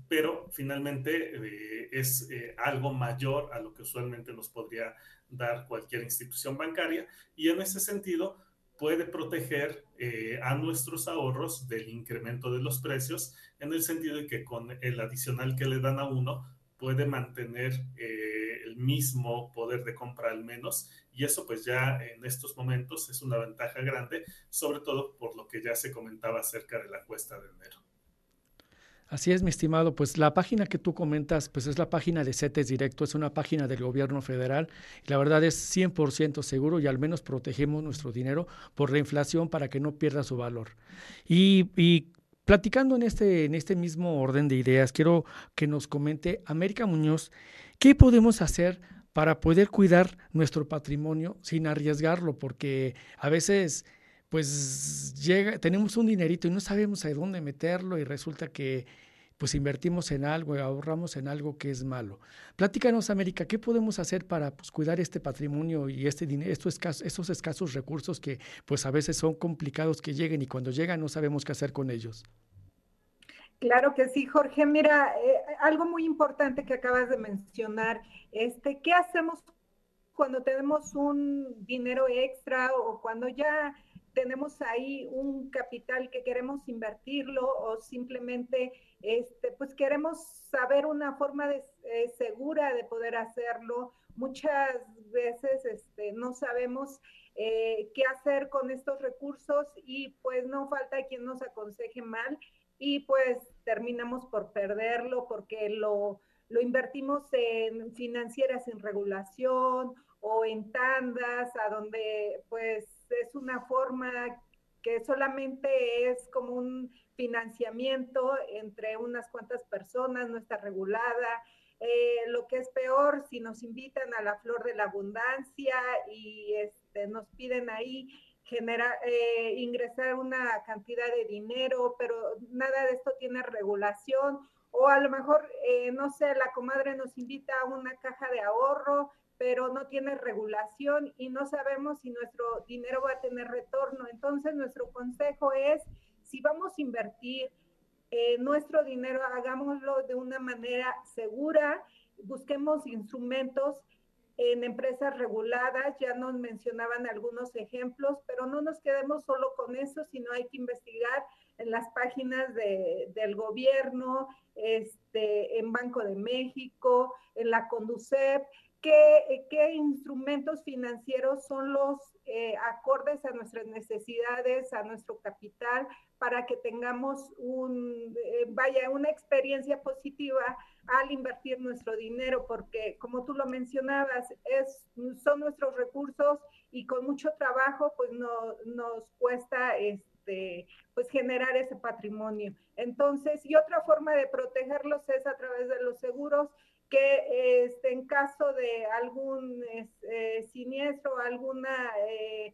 Speaker 3: pero finalmente eh, es eh, algo mayor a lo que usualmente nos podría dar cualquier institución bancaria y en ese sentido puede proteger a nuestros ahorros del incremento de los precios en el sentido de que con el adicional que le dan a uno puede mantener el mismo poder de compra al menos y eso pues ya en estos momentos es una ventaja grande, sobre todo por lo que ya se comentaba acerca de la cuesta de enero.
Speaker 1: Así es, mi estimado. Pues la página que tú comentas, pues es la página de CETES Directo, es una página del gobierno federal. La verdad es 100% seguro y al menos protegemos nuestro dinero por la inflación para que no pierda su valor. Y, y Platicando en este, en este mismo orden de ideas, quiero que nos comente América Muñoz, ¿qué podemos hacer para poder cuidar nuestro patrimonio sin arriesgarlo? Porque a veces pues llega, tenemos un dinerito y no sabemos a dónde meterlo y resulta que pues invertimos en algo y ahorramos en algo que es malo. Platícanos, América, ¿qué podemos hacer para pues, cuidar este patrimonio y este dinero, estos escasos, escasos recursos que pues a veces son complicados que lleguen y cuando llegan no sabemos qué hacer con ellos?
Speaker 4: Claro que sí, Jorge. Mira, eh, algo muy importante que acabas de mencionar, este, ¿qué hacemos cuando tenemos un dinero extra o cuando ya tenemos ahí un capital que queremos invertirlo o simplemente este, pues queremos saber una forma de, eh, segura de poder hacerlo. Muchas veces este, no sabemos eh, qué hacer con estos recursos y pues no falta quien nos aconseje mal y pues terminamos por perderlo porque lo, lo invertimos en financieras sin regulación o en tandas, a donde pues es una forma que solamente es como un financiamiento entre unas cuantas personas, no está regulada. Eh, lo que es peor, si nos invitan a la flor de la abundancia y este, nos piden ahí generar, eh, ingresar una cantidad de dinero, pero nada de esto tiene regulación. O a lo mejor, eh, no sé, la comadre nos invita a una caja de ahorro, pero no tiene regulación y no sabemos si nuestro dinero va a tener retorno. Entonces, nuestro consejo es, si vamos a invertir eh, nuestro dinero, hagámoslo de una manera segura, busquemos instrumentos en empresas reguladas, ya nos mencionaban algunos ejemplos, pero no nos quedemos solo con eso, sino hay que investigar en las páginas del gobierno, este, en Banco de México, en la Conducep, qué, qué instrumentos financieros son los eh, acordes a nuestras necesidades, a nuestro capital, para que tengamos un, eh, vaya, una experiencia positiva al invertir nuestro dinero, porque como tú lo mencionabas, es, son nuestros recursos y con mucho trabajo, pues no, nos cuesta este, pues generar ese patrimonio. Entonces, y otra forma de protegerlos es a través de los seguros, que este, en caso de algún eh, siniestro, alguna eh,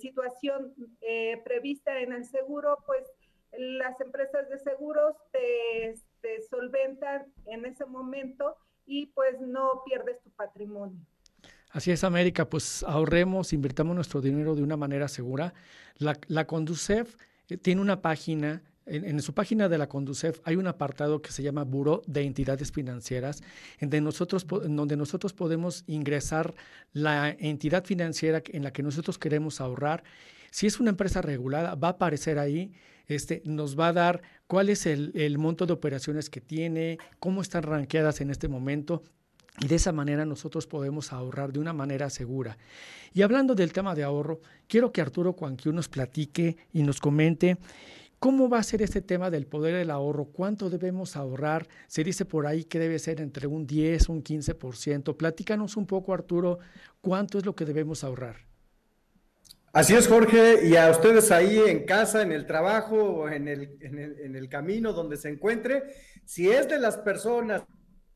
Speaker 4: situación eh, prevista en el seguro, pues las empresas de seguros te, te solventan en ese momento y pues no pierdes tu patrimonio.
Speaker 1: Así es, América, pues ahorremos, invirtamos nuestro dinero de una manera segura. La, Conducef eh, tiene una página, en, su página de la Conducef hay un apartado que se llama Buró de Entidades Financieras, en donde nosotros, donde nosotros podemos ingresar la entidad financiera en la que nosotros queremos ahorrar. Si es una empresa regulada, va a aparecer ahí, este, nos va a dar cuál es el, monto de operaciones que tiene, cómo están ranqueadas en este momento y de esa manera nosotros podemos ahorrar de una manera segura. Y hablando del tema de ahorro, quiero que Arturo Cuanquiu nos platique y nos comente cómo va a ser este tema del poder del ahorro, cuánto debemos ahorrar. Se dice por ahí que debe ser entre un 10, un 15%. Platícanos un poco, Arturo, cuánto es lo que debemos ahorrar.
Speaker 5: Así es, Jorge, y a ustedes ahí en casa, en el trabajo o en el, en el, en el camino donde se encuentre, si es de las personas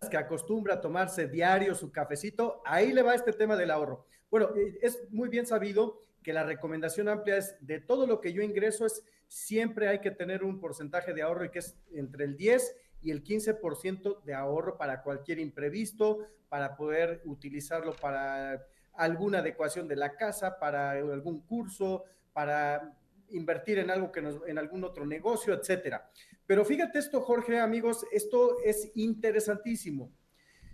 Speaker 5: que acostumbra a tomarse diario su cafecito, ahí le va este tema del ahorro. Bueno, eh, es muy bien sabido que la recomendación amplia es de todo lo que yo ingreso es siempre hay que tener un porcentaje de ahorro y que es entre el 10 y el 15% de ahorro para cualquier imprevisto, para poder utilizarlo para alguna adecuación de la casa, para algún curso, para invertir en algo que nos, en algún otro negocio, etcétera. Pero fíjate esto, Jorge, amigos, esto es interesantísimo.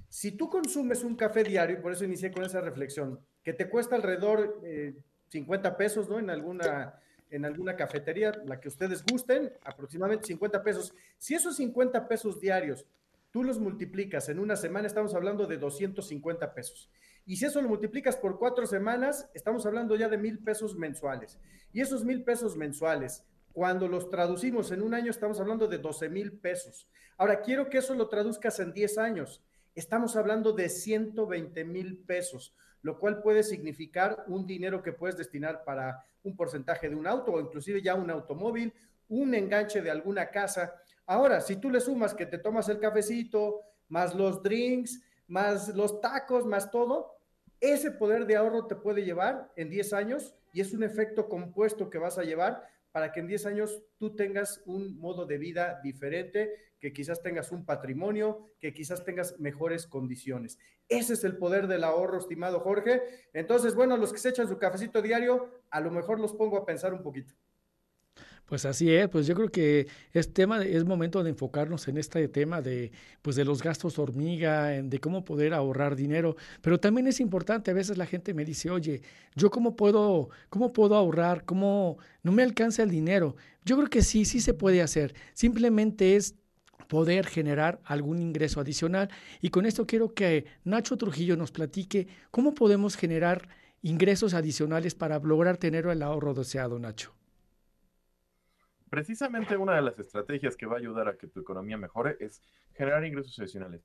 Speaker 5: Si tú consumes un café diario, y por eso inicié con esa reflexión, que te cuesta alrededor eh, 50 pesos, ¿no? En alguna, en alguna cafetería, la que ustedes gusten, aproximadamente 50 pesos. Si esos 50 pesos diarios tú los multiplicas en una semana, estamos hablando de 250 pesos. Y si eso lo multiplicas por cuatro semanas, estamos hablando ya de mil pesos mensuales. Y esos mil pesos mensuales, cuando los traducimos en un año, estamos hablando de 12 mil pesos. Ahora, quiero que eso lo traduzcas en 10 años. Estamos hablando de 120 mil pesos, lo cual puede significar un dinero que puedes destinar para un porcentaje de un auto o inclusive ya un automóvil, un enganche de alguna casa. Ahora, si tú le sumas que te tomas el cafecito, más los drinks, más los tacos, más todo, ese poder de ahorro te puede llevar en 10 años y es un efecto compuesto que vas a llevar para que en 10 años tú tengas un modo de vida diferente, que quizás tengas un patrimonio, que quizás tengas mejores condiciones. Ese es el poder del ahorro, estimado Jorge. Entonces, bueno, los que se echan su cafecito diario, a lo mejor los pongo a pensar un poquito.
Speaker 1: Pues así es, pues yo creo que es tema, es momento de enfocarnos en este tema de, pues de los gastos hormiga, de cómo poder ahorrar dinero, pero también es importante, a veces la gente me dice, oye, yo cómo puedo, cómo puedo ahorrar, cómo no me alcanza el dinero. Yo creo que sí, sí se puede hacer, simplemente es poder generar algún ingreso adicional. Y con esto quiero que Nacho Trujillo nos platique cómo podemos generar ingresos adicionales para lograr tener el ahorro deseado, Nacho.
Speaker 2: Precisamente una de las estrategias que va a ayudar a que tu economía mejore es generar ingresos adicionales.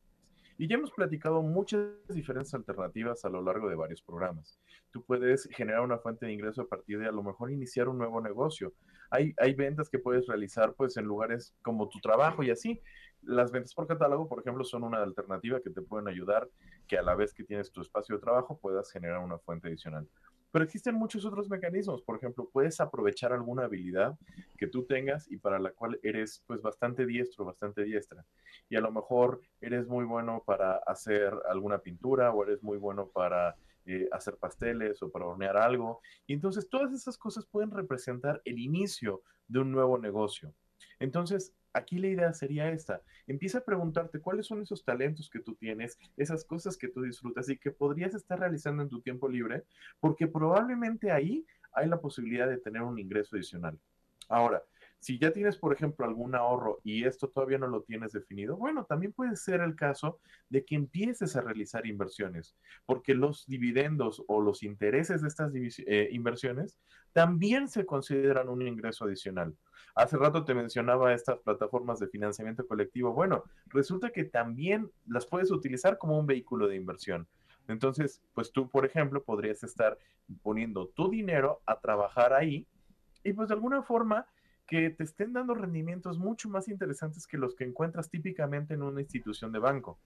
Speaker 2: Y ya hemos platicado muchas diferentes alternativas a lo largo de varios programas. Tú puedes generar una fuente de ingreso a partir de a lo mejor iniciar un nuevo negocio. Hay, hay ventas que puedes realizar pues en lugares como tu trabajo y así. Las ventas por catálogo, por ejemplo, son una alternativa que te pueden ayudar que a la vez que tienes tu espacio de trabajo puedas generar una fuente adicional. Pero existen muchos otros mecanismos. Por ejemplo, puedes aprovechar alguna habilidad que tú tengas y para la cual eres pues bastante diestro, bastante diestra. Y a lo mejor eres muy bueno para hacer alguna pintura o eres muy bueno para eh, hacer pasteles o para hornear algo. Y entonces todas esas cosas pueden representar el inicio de un nuevo negocio. Entonces, aquí la idea sería esta. Empieza a preguntarte cuáles son esos talentos que tú tienes, esas cosas que tú disfrutas y que podrías estar realizando en tu tiempo libre, porque probablemente ahí hay la posibilidad de tener un ingreso adicional. Ahora, si ya tienes, por ejemplo, algún ahorro y esto todavía no lo tienes definido, bueno, también puede ser el caso de que empieces a realizar inversiones, porque los dividendos o los intereses de estas eh, inversiones también se consideran un ingreso adicional. Hace rato te mencionaba estas plataformas de financiamiento colectivo. Bueno, resulta que también las puedes utilizar como un vehículo de inversión. Entonces, pues tú, por ejemplo, podrías estar poniendo tu dinero a trabajar ahí y pues de alguna forma que te estén dando rendimientos mucho más interesantes que los que encuentras típicamente en una institución de banco.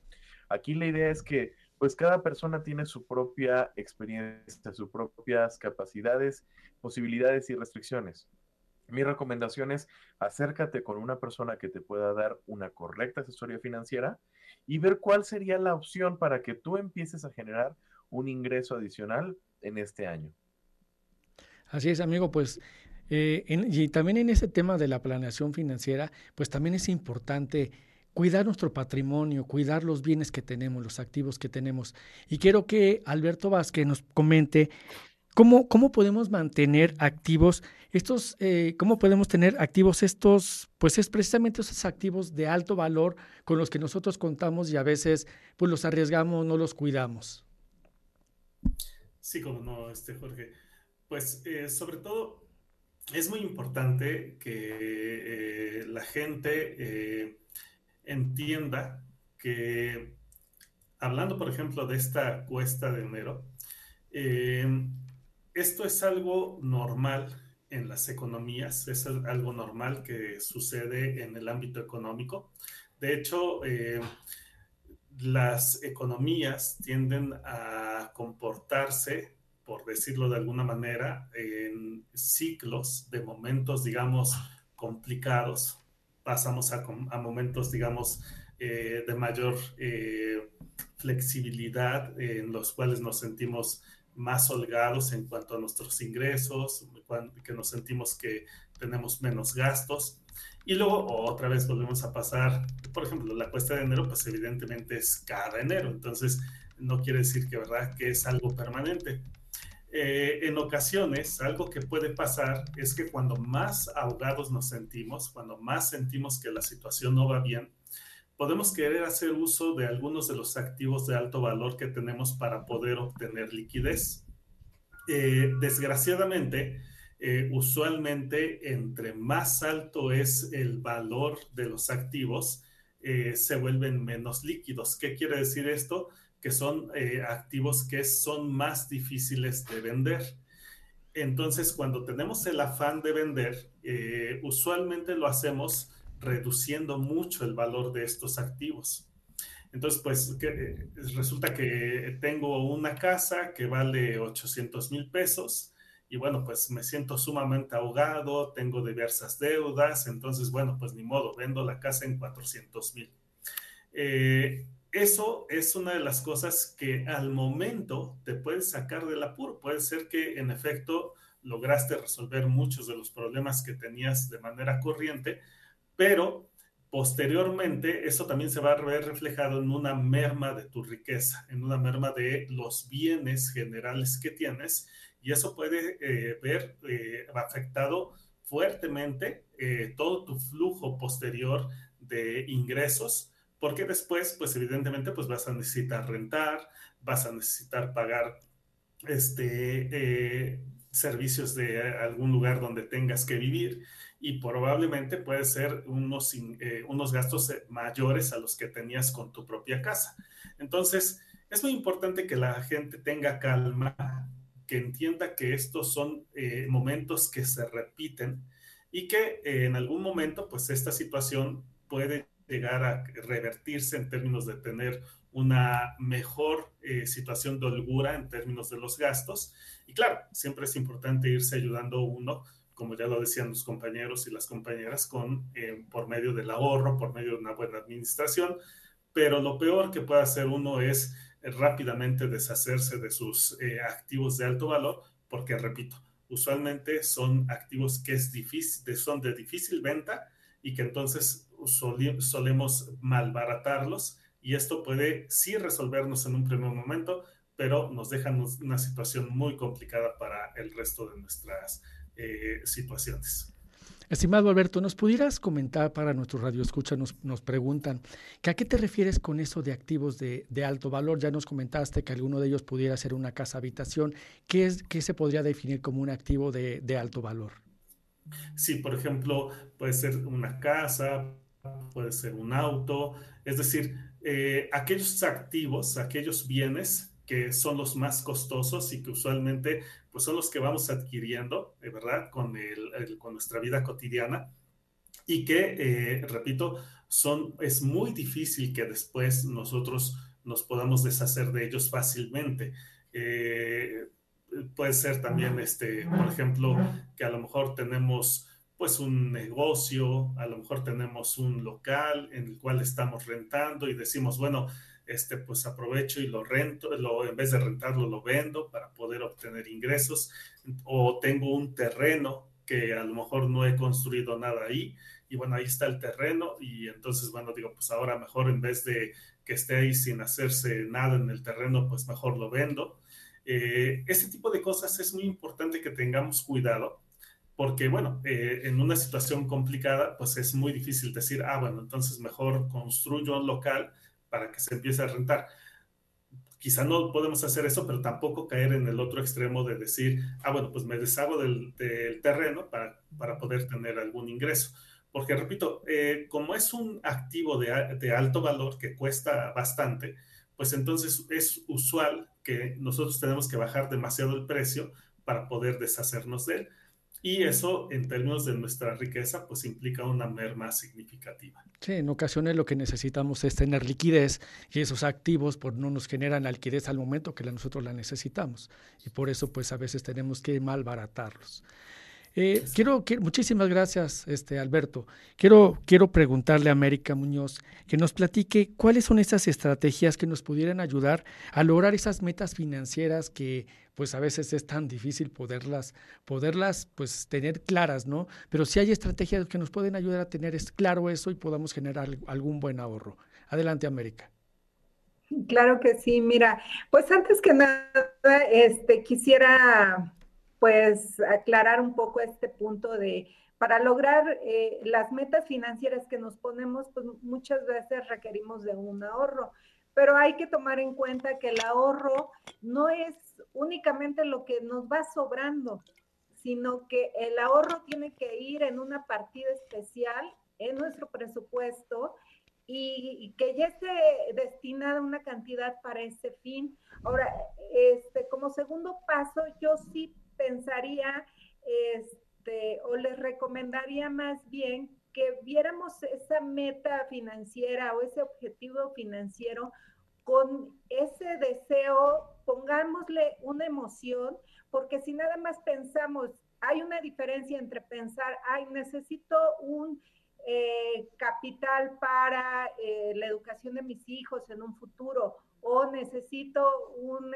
Speaker 2: Aquí la idea es que pues cada persona tiene su propia experiencia, sus propias capacidades, posibilidades y restricciones. mi recomendación es acércate con una persona que te pueda dar una correcta asesoría financiera y ver cuál sería la opción para que tú empieces a generar un ingreso adicional en este año.
Speaker 1: Así es, amigo, pues eh, y también en ese tema de la planeación financiera, pues también es importante cuidar nuestro patrimonio, cuidar los bienes que tenemos, los activos que tenemos. Y quiero que Alberto Vázquez nos comente cómo, cómo podemos mantener activos estos, eh, cómo podemos tener activos estos, pues es precisamente esos activos de alto valor con los que nosotros contamos y a veces pues los arriesgamos, no los cuidamos.
Speaker 3: Sí, como no, este Jorge. Pues eh, sobre todo es muy importante que eh, la gente entienda que, hablando por ejemplo de esta cuesta de enero, esto es algo normal en las economías, es algo normal que sucede en el ámbito económico. De hecho, eh, las economías tienden a comportarse, por decirlo de alguna manera, en ciclos de momentos, digamos, complicados. Pasamos a, momentos, digamos, eh, de mayor eh, flexibilidad en los cuales nos sentimos más holgados en cuanto a nuestros ingresos, que nos sentimos que tenemos menos gastos. Y luego otra vez volvemos a pasar, por ejemplo, la cuesta de enero, pues evidentemente es cada enero, entonces no quiere decir que, ¿verdad?, que es algo permanente. Eh, en ocasiones, algo que puede pasar es que cuando más ahogados nos sentimos, cuando más sentimos que la situación no va bien, podemos querer hacer uso de algunos de los activos de alto valor que tenemos para poder obtener liquidez. Eh, desgraciadamente, eh, usualmente entre más alto es el valor de los activos, se vuelven menos líquidos. ¿Qué quiere decir esto? Que son activos que son más difíciles de vender. Entonces, cuando tenemos el afán de vender, usualmente lo hacemos reduciendo mucho el valor de estos activos. Entonces, pues que, resulta que tengo una casa que vale 800 mil pesos y bueno, pues me siento sumamente ahogado, tengo diversas deudas, entonces, bueno, pues ni modo, vendo la casa en 400 mil. Eh, eso es una de las cosas que al momento te puedes sacar del apuro. Puede ser que en efecto lograste resolver muchos de los problemas que tenías de manera corriente, pero posteriormente eso también se va a ver reflejado en una merma de tu riqueza, en una merma de los bienes generales que tienes y eso puede eh, ver eh, afectado fuertemente eh, todo tu flujo posterior de ingresos, porque después, pues evidentemente, pues vas a necesitar rentar, vas a necesitar pagar este, servicios de algún lugar donde tengas que vivir y probablemente puede ser unos, eh, unos gastos eh, mayores a los que tenías con tu propia casa. Entonces, es muy importante que la gente tenga calma, que entienda que estos son eh, momentos que se repiten y que en algún momento, pues esta situación puede llegar a revertirse en términos de tener una mejor situación de holgura en términos de los gastos. Y claro, siempre es importante irse ayudando uno como ya lo decían los compañeros y las compañeras, con, eh, por medio del ahorro, por medio de una buena administración, pero lo peor que puede hacer uno es eh, rápidamente deshacerse de sus eh, activos de alto valor, porque, repito, usualmente son activos que es difícil, son de difícil venta y que entonces solemos malbaratarlos y esto puede sí resolvernos en un primer momento, pero nos deja una situación muy complicada para el resto de nuestras eh, situaciones.
Speaker 1: Estimado Alberto, ¿nos pudieras comentar para nuestro radio escucha? Nos, nos preguntan, que ¿a qué te refieres con eso de activos de, alto valor? Ya nos comentaste que alguno de ellos pudiera ser una casa habitación. ¿Qué, es, qué se podría definir como un activo de, alto valor?
Speaker 3: Sí, por ejemplo, puede ser una casa, puede ser un auto, es decir, eh, aquellos activos, aquellos bienes que son los más costosos y que usualmente pues son los que vamos adquiriendo, de ¿verdad? Con, el, con nuestra vida cotidiana y que, eh, repito, son, es muy difícil que después nosotros nos podamos deshacer de ellos fácilmente. Eh, puede ser también, este, por ejemplo, que a lo mejor tenemos pues un negocio, a lo mejor tenemos un local en el cual estamos rentando y decimos, bueno, este, pues aprovecho y lo rento, lo, en vez de rentarlo lo vendo para poder obtener ingresos, o tengo un terreno que a lo mejor no he construido nada ahí, y bueno, ahí está el terreno, y entonces, bueno, digo, pues ahora mejor en vez de que esté ahí sin hacerse nada en el terreno, pues mejor lo vendo. Eh, ese tipo de cosas es muy importante que tengamos cuidado, porque bueno, eh, en una situación complicada, pues es muy difícil decir, ah, bueno, entonces mejor construyo un local para que se empiece a rentar. Quizá no podemos hacer eso, pero tampoco caer en el otro extremo de decir, ah, bueno, pues me deshago del, terreno para, para, poder tener algún ingreso. Porque, repito, eh, como es un activo de, alto valor que cuesta bastante, pues entonces es usual que nosotros tenemos que bajar demasiado el precio para poder deshacernos de él y eso en términos de nuestra riqueza pues implica una merma significativa.
Speaker 1: Sí, en ocasiones lo que necesitamos es tener liquidez y esos activos pues, no nos generan liquidez al momento que nosotros la necesitamos y por eso pues a veces tenemos que malbaratarlos. Eh, quiero, muchísimas gracias, este Alberto. Quiero, quiero preguntarle a América Muñoz que nos platique cuáles son esas estrategias que nos pudieran ayudar a lograr esas metas financieras que pues a veces es tan difícil poderlas, poderlas pues tener claras, ¿no? Pero si hay estrategias que nos pueden ayudar a tener es claro eso y podamos generar algún buen ahorro. Adelante, América.
Speaker 4: Claro que sí, mira, pues antes que nada, este, quisiera pues aclarar un poco este punto de, para lograr eh, las metas financieras que nos ponemos, pues muchas veces requerimos de un ahorro, pero hay que tomar en cuenta que el ahorro no es únicamente lo que nos va sobrando, sino que el ahorro tiene que ir en una partida especial en nuestro presupuesto y, que ya esté destinada una cantidad para ese fin. Ahora, este, como segundo paso, yo sí pensaría este, o les recomendaría más bien que viéramos esa meta financiera o ese objetivo financiero con ese deseo, pongámosle una emoción, porque si nada más pensamos, hay una diferencia entre pensar, ay, necesito un eh, capital para eh, la educación de mis hijos en un futuro, o necesito un,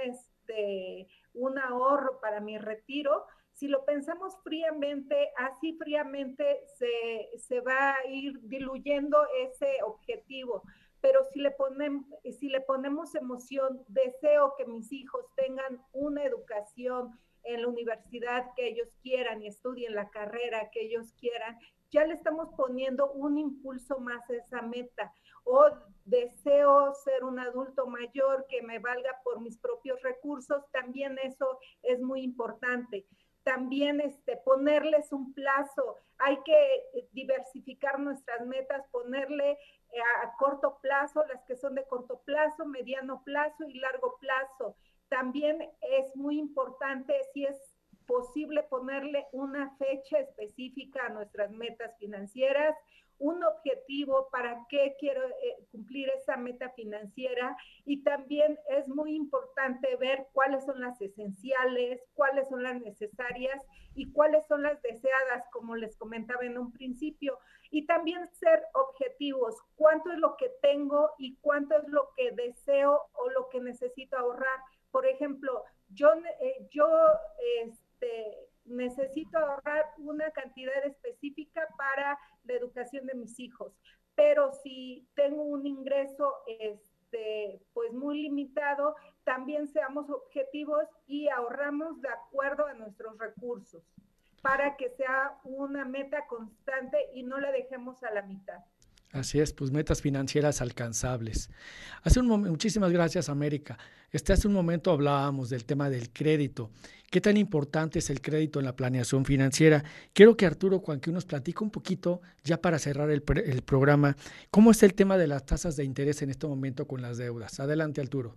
Speaker 4: este, un ahorro para mi retiro, si lo pensamos fríamente, así fríamente se, se va a ir diluyendo ese objetivo. Pero si le, ponemos, si le ponemos emoción, deseo que mis hijos tengan una educación en la universidad que ellos quieran y estudien la carrera que ellos quieran, ya le estamos poniendo un impulso más a esa meta. O deseo ser un adulto mayor que me valga por mis propios recursos, también eso es muy importante. También este, ponerles un plazo, hay que diversificar nuestras metas, ponerle eh, a corto plazo, las que son de corto plazo, mediano plazo y largo plazo. También es muy importante si es posible ponerle una fecha específica a nuestras metas financieras, un objetivo para qué quiero eh, cumplir esa meta financiera y también es muy importante ver cuáles son las esenciales, cuáles son las necesarias y cuáles son las deseadas, como les comentaba en un principio. Y también ser objetivos, cuánto es lo que tengo y cuánto es lo que deseo o lo que necesito ahorrar. Por ejemplo, yo, eh, yo este, necesito ahorrar una cantidad específica para la educación de mis hijos, pero si tengo un ingreso este, pues muy limitado, también seamos objetivos y ahorramos de acuerdo a nuestros recursos para que sea una meta constante y no la dejemos a la mitad.
Speaker 1: Así es, pues metas financieras alcanzables. Hace un muchísimas gracias América. Este hace un momento hablábamos del tema del crédito. ¿Qué tan importante es el crédito en la planeación financiera? Quiero que Arturo Juanquín nos platique un poquito, ya para cerrar el, el, programa, cómo está el tema de las tasas de interés en este momento con las deudas. Adelante, Arturo.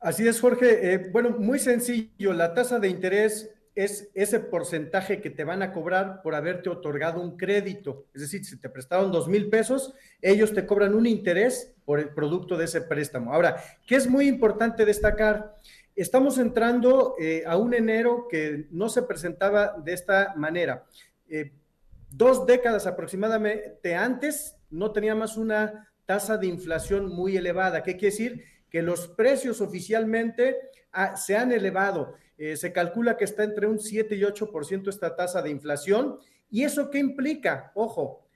Speaker 5: Así es, Jorge. Eh, bueno, muy sencillo. La tasa de interés es ese porcentaje que te van a cobrar por haberte otorgado un crédito. Es decir, si te prestaron dos mil pesos, ellos te cobran un interés por el producto de ese préstamo. Ahora, ¿qué es muy importante destacar? Estamos entrando eh, a un enero que no se presentaba de esta manera. Eh, dos décadas aproximadamente antes no teníamos una tasa de inflación muy elevada. ¿Qué quiere decir? Que los precios oficialmente ah, se han elevado. Eh, se calcula que está entre un 7 y 8% esta tasa de inflación. ¿Y eso qué implica? Ojo,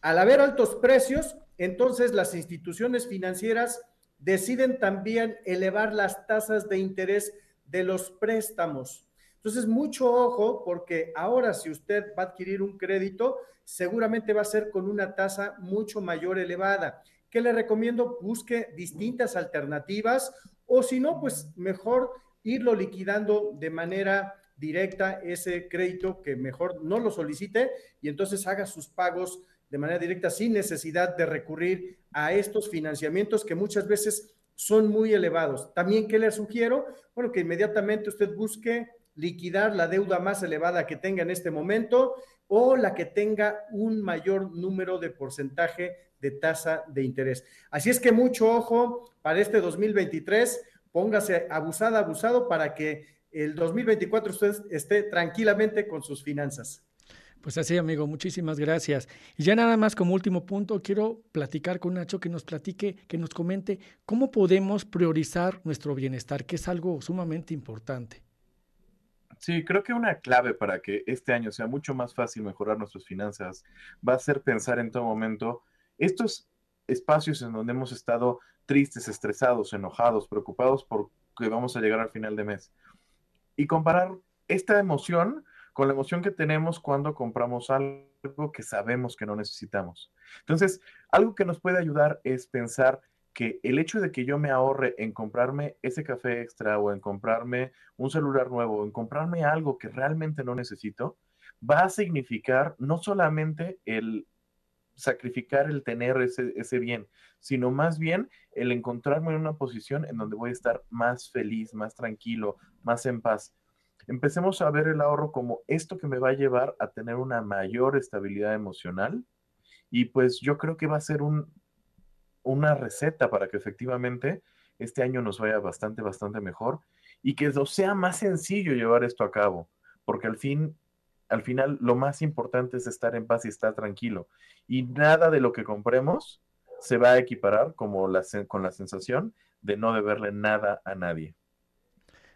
Speaker 5: al haber altos precios, entonces las instituciones financieras deciden también elevar las tasas de interés de los préstamos. Entonces, mucho ojo, porque ahora si usted va a adquirir un crédito, seguramente va a ser con una tasa mucho mayor elevada. ¿Qué le recomiendo? Busque distintas alternativas o si no, pues mejor irlo liquidando de manera directa ese crédito que mejor no lo solicite y entonces haga sus pagos de manera directa sin necesidad de recurrir a estos financiamientos que muchas veces son muy elevados. También, ¿qué le sugiero? Bueno, que inmediatamente usted busque liquidar la deuda más elevada que tenga en este momento o la que tenga un mayor número de porcentaje de tasa de interés. Así es que mucho ojo para este 2023, póngase abusada, abusado para que el 2024 usted esté tranquilamente con sus finanzas.
Speaker 1: Pues así, amigo, muchísimas gracias. Y ya nada más como último punto, quiero platicar con Nacho que nos platique, que nos comente cómo podemos priorizar nuestro bienestar, que es algo sumamente importante.
Speaker 2: Sí, creo que una clave para que este año sea mucho más fácil mejorar nuestras finanzas va a ser pensar en todo momento estos espacios en donde hemos estado tristes, estresados, enojados, preocupados por que vamos a llegar al final de mes. Y comparar esta emoción con la emoción que tenemos cuando compramos algo que sabemos que no necesitamos. Entonces, algo que nos puede ayudar es pensar que el hecho de que yo me ahorre en comprarme ese café extra o en comprarme un celular nuevo o en comprarme algo que realmente no necesito, va a significar no solamente el sacrificar el tener ese, ese bien, sino más bien el encontrarme en una posición en donde voy a estar más feliz, más tranquilo, más en paz. Empecemos a ver el ahorro como esto que me va a llevar a tener una mayor estabilidad emocional y pues yo creo que va a ser un, una receta para que efectivamente este año nos vaya bastante, bastante mejor y que sea más sencillo llevar esto a cabo, porque al fin, al final lo más importante es estar en paz y estar tranquilo y nada de lo que compremos se va a equiparar como la, con la sensación de no deberle nada a nadie.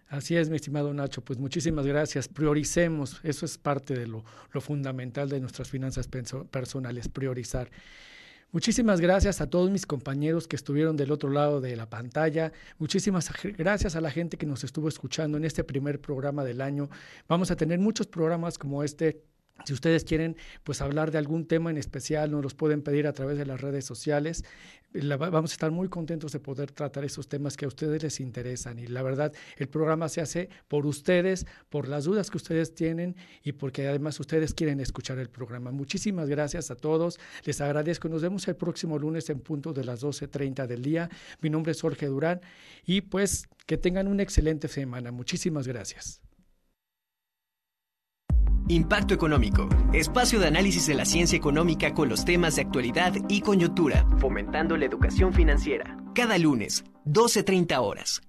Speaker 1: Así es, mi estimado Nacho. Pues muchísimas gracias. Prioricemos. Eso es parte de lo, fundamental de nuestras finanzas personales, priorizar. Muchísimas gracias a todos mis compañeros que estuvieron del otro lado de la pantalla. Muchísimas gracias a la gente que nos estuvo escuchando en este primer programa del año. Vamos a tener muchos programas como este si ustedes quieren pues hablar de algún tema en especial, nos los pueden pedir a través de las redes sociales. vamos a estar muy contentos de poder tratar esos temas que a ustedes les interesan. Y la verdad, el programa se hace por ustedes, por las dudas que ustedes tienen y porque además ustedes quieren escuchar el programa. Muchísimas gracias a todos. Les agradezco. Nos vemos el próximo lunes en punto de las 12.30 del día. Mi nombre es Jorge Durán y pues que tengan una excelente semana. Muchísimas gracias.
Speaker 6: Impacto Económico, espacio de análisis de la ciencia económica con los temas de actualidad y coyuntura, fomentando la educación financiera. Cada lunes, 12.30 horas.